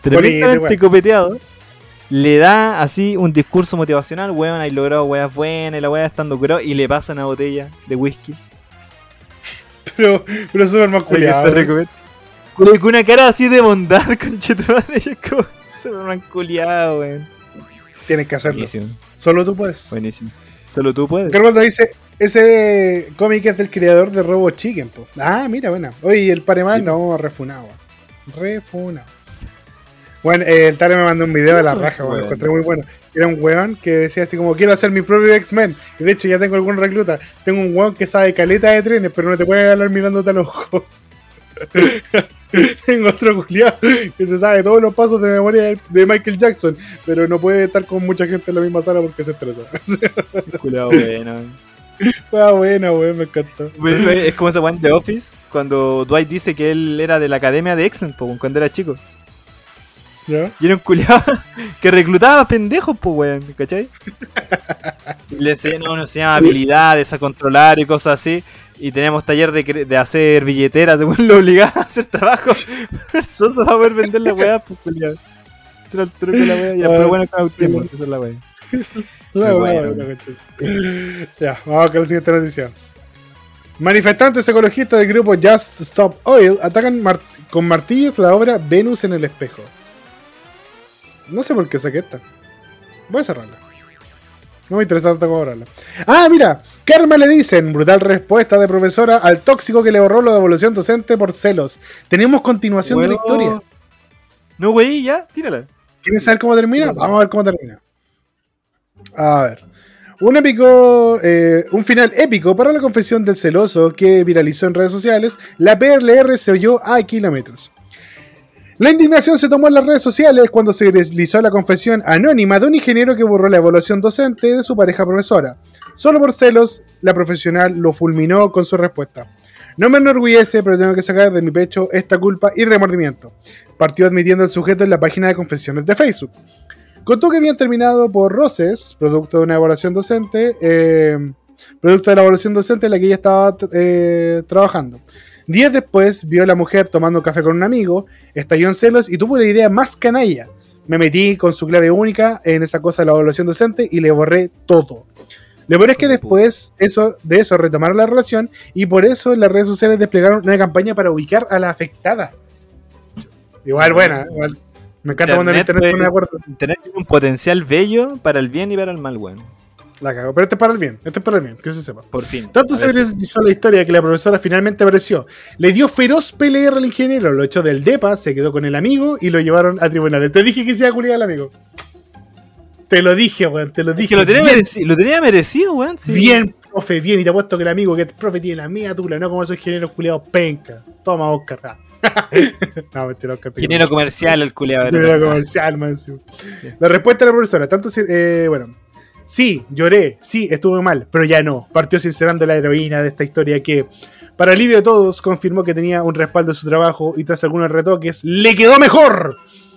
Tremendamente copeteado. Le da así un discurso motivacional. Weón, hay logrado weas buenas. Y la wea estando curado. Y le pasa una botella de whisky. Pero, pero súper más culiado. Con una cara así de bondad, conchetumadre. Y es como. Superman culiado, weón. Tienes que hacerlo. Buenísimo, Solo tú puedes. buenísimo. Solo tú puedes. Carvalho dice, ese cómic es del creador de Robo Chicken. po. Ah, mira, buena. Oye, ¿y el Paremal? Sí, no, refunado. Refunado. Bueno, eh, el Tare me mandó un video de la raja, weón, lo bueno. encontré muy bueno. Era un weón que decía así como, quiero hacer mi propio X-Men. Y de hecho ya tengo algún recluta. Tengo un weón que sabe caleta de trenes, pero no te puede hablar mirándote al ojo. tengo otro culiado que se sabe todos los pasos de memoria de- Michael Jackson, pero no puede estar con mucha gente en la misma sala porque se estresa. Culiado, bueno. Ah, buena, weón, me encantó. Es, como ese one de Office, cuando Dwight dice que él era de la academia de X-Men, cuando era chico. ¿Ya? Y era un culiado que reclutaba pendejos, pues, weón, ¿cachai? Y le enseñaba, no, enseñaba habilidades a controlar y cosas así. Y teníamos taller de, de hacer billeteras, según lo obligaba a hacer trabajo. Soso para poder vender la weá, pues, culiado. Ese era el truco de la weá. Ya, Ah, pero bueno, con autismo, esa es la weá. La cachai. Ya, vamos con la siguiente noticia. Manifestantes ecologistas del grupo Just Stop Oil atacan con martillos la obra Venus en el espejo. No sé por qué saqué esta. Voy a cerrarla. No me interesa tanto como. Ah, mira. Karma le dicen. Brutal respuesta de profesora al tóxico que le borró la devolución docente por celos. Tenemos continuación de la historia. No, wey, ya, tírala. ¿Quieren saber cómo termina? Vamos a ver cómo termina. A ver. Un épico, eh, un final épico para la confesión del celoso que viralizó en redes sociales. La PRLR se oyó a kilómetros. La indignación se tomó en las redes sociales cuando se deslizó la confesión anónima de un ingeniero que borró la evaluación docente de su pareja profesora. Solo por celos, la profesional lo fulminó con su respuesta. No me enorgullece, pero tengo que sacar de mi pecho esta culpa y remordimiento. Partió admitiendo el sujeto en la página de confesiones de Facebook. Contó que habían terminado por roces, producto de una evaluación docente, eh, producto de la evaluación docente en la que ella estaba eh, trabajando. Días después vio a la mujer tomando café con un amigo, estalló en celos y tuvo la idea más canalla. Me metí con su clave única en esa cosa de la evaluación docente y le borré todo. Lo peor es que después eso, de eso retomaron la relación y por eso en las redes sociales desplegaron una campaña para ubicar a la afectada. Igual buena, igual. Me encanta cuando el Internet pone de acuerdo. Internet tiene un potencial bello para el bien y para el mal, weón. La cago. Pero este es para el bien, este es para el bien, que se sepa. Por fin. Tanto se viralizó la historia que la profesora finalmente apareció. Le dio feroz PLR al ingeniero, lo echó del DEPA, se quedó con el amigo y lo llevaron a tribunales. Te dije que se iba a culiar al amigo. Te lo dije, weón, te lo Es dije. que lo tenía, merecido, lo tenía merecido, weón. sí. Bien, profe, bien. Y te apuesto que el amigo que el profe tiene la mía tula, no como esos ingenieros culiados penca. Toma, Oscar. ah. no, mentira, Oscar. Ingeniero comercial, el culeado. Ingeniero comercial, man. sí. La respuesta de la profesora, tanto eh, bueno. Sí, lloré, sí, estuve mal, pero ya no. Partió sincerando la heroína de esta historia que, para alivio de todos, confirmó que tenía un respaldo de su trabajo y tras algunos retoques, ¡le quedó mejor!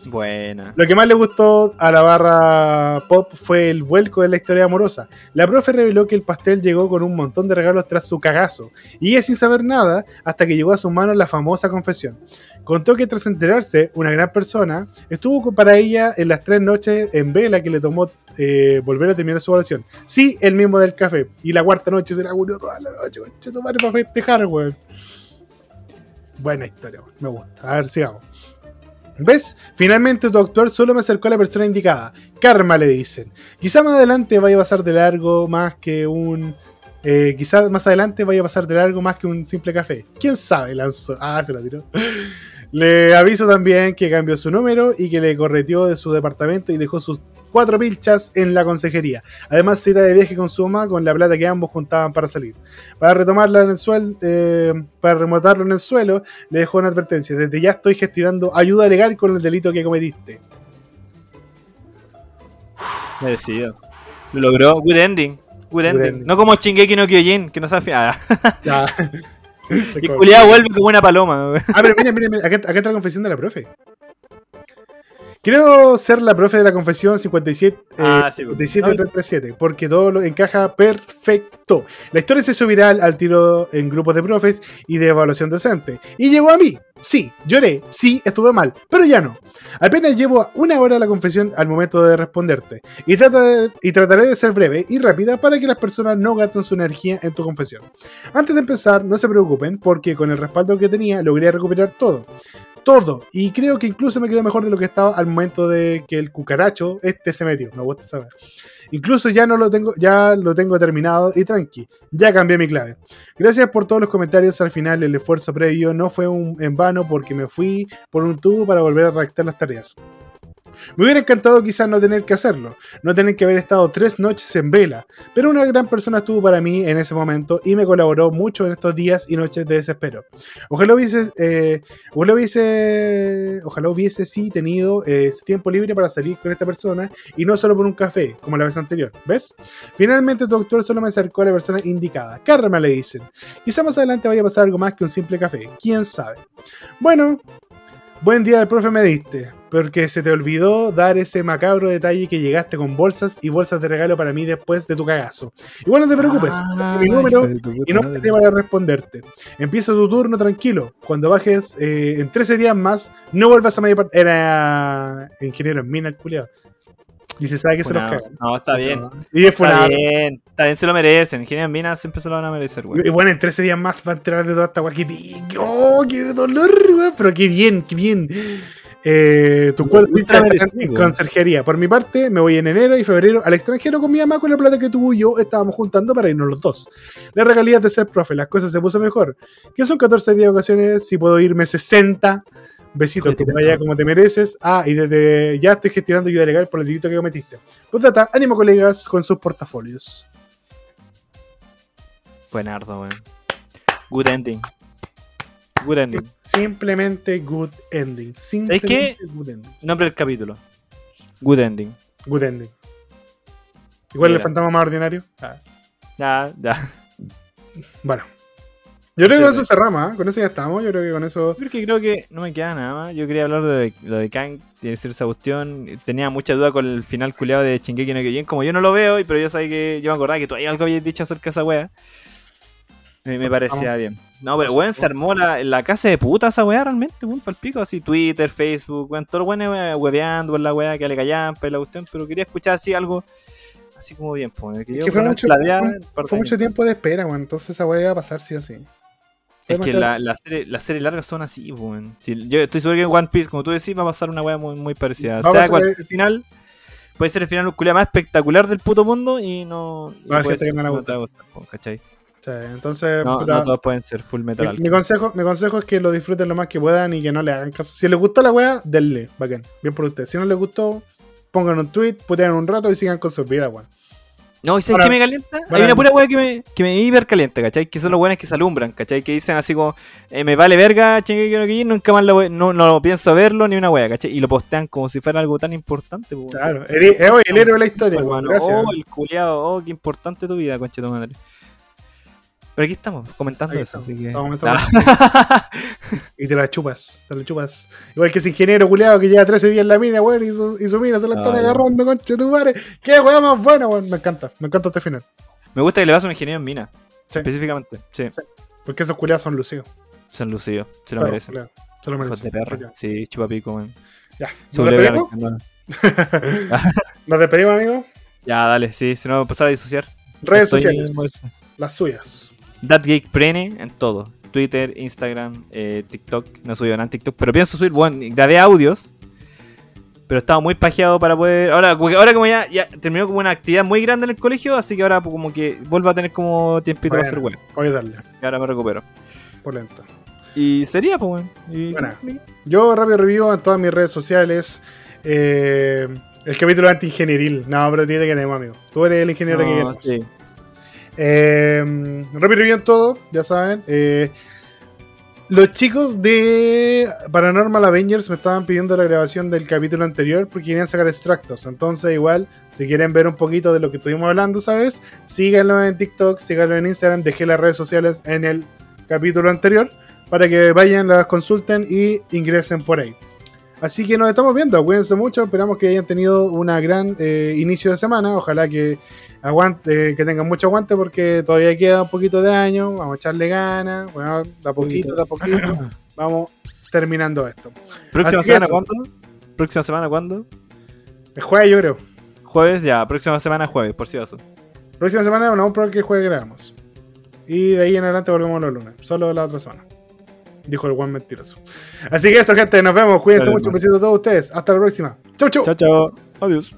Buena. Lo que más le gustó a la barra pop fue el vuelco de la historia amorosa. La profe reveló que el pastel llegó con un montón de regalos tras su cagazo, y ella sin saber nada hasta que llegó a sus manos la famosa confesión. Contó que tras enterarse, una gran persona estuvo para ella en las tres noches en vela que le tomó eh, volver a terminar su oración. Sí, el mismo del café. Y la cuarta noche se la murió toda la noche, conche tu madre, para festejar, weón. Buena historia, weón. me gusta. A ver, sigamos. ¿Ves? Finalmente tu doctor solo me acercó a la persona indicada. Karma le dicen. Quizá más adelante vaya a pasar de largo más que un. Eh, quizá más adelante vaya a pasar de largo más que un simple café. ¿Quién sabe? Lanzó. Ah, se la tiró. Le aviso también que cambió su número y que le correteó de su departamento y dejó sus cuatro pilchas en la consejería. Además, se irá de viaje con su mamá con la plata que ambos juntaban para salir. Para retomarla en el suelo, para remontarlo en el suelo, le dejó una advertencia. Desde ya estoy gestionando ayuda legal con el delito que cometiste. Merecido. Lo logró. Good ending. Good ending. ending. No como Shingeki no Kyojin, que no sabe. Ah, El culiado vuelve como una paloma. Ah, pero mira, mira, mira, acá, acá está la confesión de la profe. Quiero ser la profe de la confesión 57, eh, Ah, sí, 57 no, 337, porque todo lo encaja perfecto. La historia se hizo viral al tiro en grupos de profes y de evaluación docente. Y llegó a mí. Sí, lloré, sí, estuve mal, pero ya no. Apenas llevo una hora la confesión al momento de responderte. Y, trata de- y trataré de ser breve y rápida para que las personas no gasten su energía en tu confesión. Antes de empezar, no se preocupen, porque con el respaldo que tenía logré recuperar todo. Todo. Y creo que incluso me quedó mejor de lo que estaba al momento de que el cucaracho este se metió. Me gusta saber. Incluso ya no lo tengo, ya lo tengo terminado y tranqui. Ya cambié mi clave. Gracias por todos los comentarios. Al final el esfuerzo previo no fue en vano porque me fui por un tubo para volver a redactar las tareas. Me hubiera encantado quizás no tener que hacerlo, no tener que haber estado tres noches en vela, pero una gran persona estuvo para mí en ese momento y me colaboró mucho en estos días y noches de desespero. Ojalá hubiese, eh, ojalá hubiese, ojalá tenido eh, tiempo libre para salir con esta persona y no solo por un café, como la vez anterior, ¿ves? Finalmente tu doctor solo me acercó a la persona indicada. Karma le dicen. Quizá más adelante vaya a pasar algo más que un simple café, quién sabe. Bueno, buen día del profe me diste, porque se te olvidó dar ese macabro detalle que llegaste con bolsas y bolsas de regalo para mí después de tu cagazo. Igual no te preocupes, Ah, mi número y no estaré para responderte. Empieza tu turno tranquilo. Cuando bajes eh, en 13 días más, no vuelvas a medio part- Era ingeniero en mina el culiado. Y se sabe que se los cagan. No, está bien. Y es Está bien, está bien, se lo merecen. Ingeniero Mina siempre se lo van a merecer, güey. Y bueno, en 13 días más va a enterar de toda esta guay. ¡Qué, pi- ¡Oh, qué dolor, güey! Pero qué bien, qué bien. Eh, tu en merecido. conserjería. Por mi parte, me voy en enero y febrero al extranjero con mi mamá con la plata que tú y yo estábamos juntando para irnos los dos. Las regalías de ser profe, las cosas se puso mejor. Que son 14 días de ocasiones, si puedo irme 60. Besitos, que te vaya como te mereces. Ah, y desde ya estoy gestionando ayuda legal por el delito que cometiste. Pues trata, ánimo colegas con sus portafolios. Buenardo, güey. Good ending. Good ending. Simplemente good ending. Simplemente qué? good ending. Nombre del capítulo. Good ending. Good ending. Igual el fantasma más ordinario. Ah, Ya, ya. Bueno. Yo creo que con eso cerramos, ¿ah? Con eso ya estamos. Yo creo que con eso. Porque creo que no me queda nada más. Yo quería hablar de lo de Kang, tiene que ser esa cuestión. Tenía mucha duda con el final culiado de Shingeki no Kyojin. Como yo no lo veo, pero yo sabía que yo me acordaba que tú algo habías dicho acerca de esa wea. Me, me parecía bien. No, pero weón, se armó la, la casa de puta esa weá realmente, weón, pal pico. Así Twitter, Facebook, weón, todo bueno hueveando por la weá que le callampa y la cuestión. Pero quería escuchar así algo, así como bien, pues. Que, yo que fue mucho- fue- mucho tiempo de espera, weón. Entonces esa weá iba a pasar sí o sí. Es que la, la serie, las series largas son así, weón. Si- yo estoy seguro que en One Piece, como tú decís, va a pasar una weá muy, muy parecida. A sea cual el final, puede ser el final más espectacular del puto mundo y no. y puede que gusta. te va a gustar, po, ¿cachai? Sí, entonces, No, puta, no todos pueden ser full metal. mi, mi consejo, mi consejo es que lo disfruten lo más que puedan y que no le hagan caso. Si les gustó la weá, denle, bacán. Bien por usted. Si no les gustó, pongan un tweet, putean un rato y sigan con sus vidas, weón. No, ¿y sabes qué me calienta? Hay una pura weá que me, que me hiper calienta, ¿cachai? Que son los weones que se alumbran, ¿cachai? Que dicen así como, eh, me vale verga, chingue que no que ir, nunca más lo, ve- no, no pienso verlo ni una weá, ¿cachai? Y lo postean como si fuera algo tan importante, pues, weón. Claro, el, oye, el héroe de la historia, Gracias. oh, el culiado, oh, qué importante tu vida, conche tu madre. Pero aquí estamos, comentando Aquí eso, estamos, así que. estamos comentando. Y te la chupas, te la chupas. Igual que ese ingeniero culiado que lleva 13 días en la mina, weón, y su, y su mina se la están agarrando, concha tu madre. Qué weón más buena, weón. Me encanta, me encanta este final. Me gusta que le vas a un ingeniero en mina. Sí. Específicamente, sí. Porque esos culiados son lucidos. Son lucidos, se lo Claro, merecen. Se lo merecen. de perra. Ya. Sí, chupapico, weón. Ya. ¿Nos despedimos? Nos despedimos, amigos. Ya, dale, sí, si no, empezar a disociar. Redes Estoy sociales, las suyas. That Geek Prene en todo. Twitter, Instagram, eh, TikTok. No subí nada en TikTok, pero pienso subir. Bueno, grabé audios. Pero estaba muy pajeado para poder. Ahora, como que- ahora como ya, ya terminó como una actividad muy grande en el colegio, así que ahora como que vuelvo a tener como tiempito para hacer Bueno. web. Voy a darle, Así que ahora me recupero. por lento. Y sería, pues. Y- Buena. Yo rápido review en todas mis redes sociales. eh, el capítulo anti-ingenieril. No, pero tiene que tenemos, amigo. Tú eres el ingeniero que No, queremos. sí. Eh, rápido review todo, ya saben. Eh, los chicos de Paranormal Avengers me estaban pidiendo la grabación del capítulo anterior porque querían sacar extractos. Entonces, igual, si quieren ver un poquito de lo que estuvimos hablando, ¿sabes? Síganlo en TikTok, síganlo en Instagram, dejé las redes sociales en el capítulo anterior para que vayan, las consulten y ingresen por ahí. Así que nos estamos viendo, cuídense mucho, esperamos que hayan tenido una gran eh, inicio de semana, ojalá que aguante, que tengan mucho aguante porque todavía queda un poquito de año, vamos a echarle ganas, bueno, de a poquito, de a poquito, vamos terminando esto. ¿Próxima Así semana eso. cuándo? ¿Próxima semana cuándo? El jueves yo creo. Jueves, ya. Próxima semana jueves, por si acaso. Próxima semana no, pero que el jueves grabamos. Y de ahí en adelante volvemos los lunes, solo la otra semana. Dijo el buen mentiroso. Así que eso, gente, nos vemos. Cuídense Dale, mucho. Un besito a todos ustedes. Hasta la próxima. Chau, chau. Chao, chao. Adiós.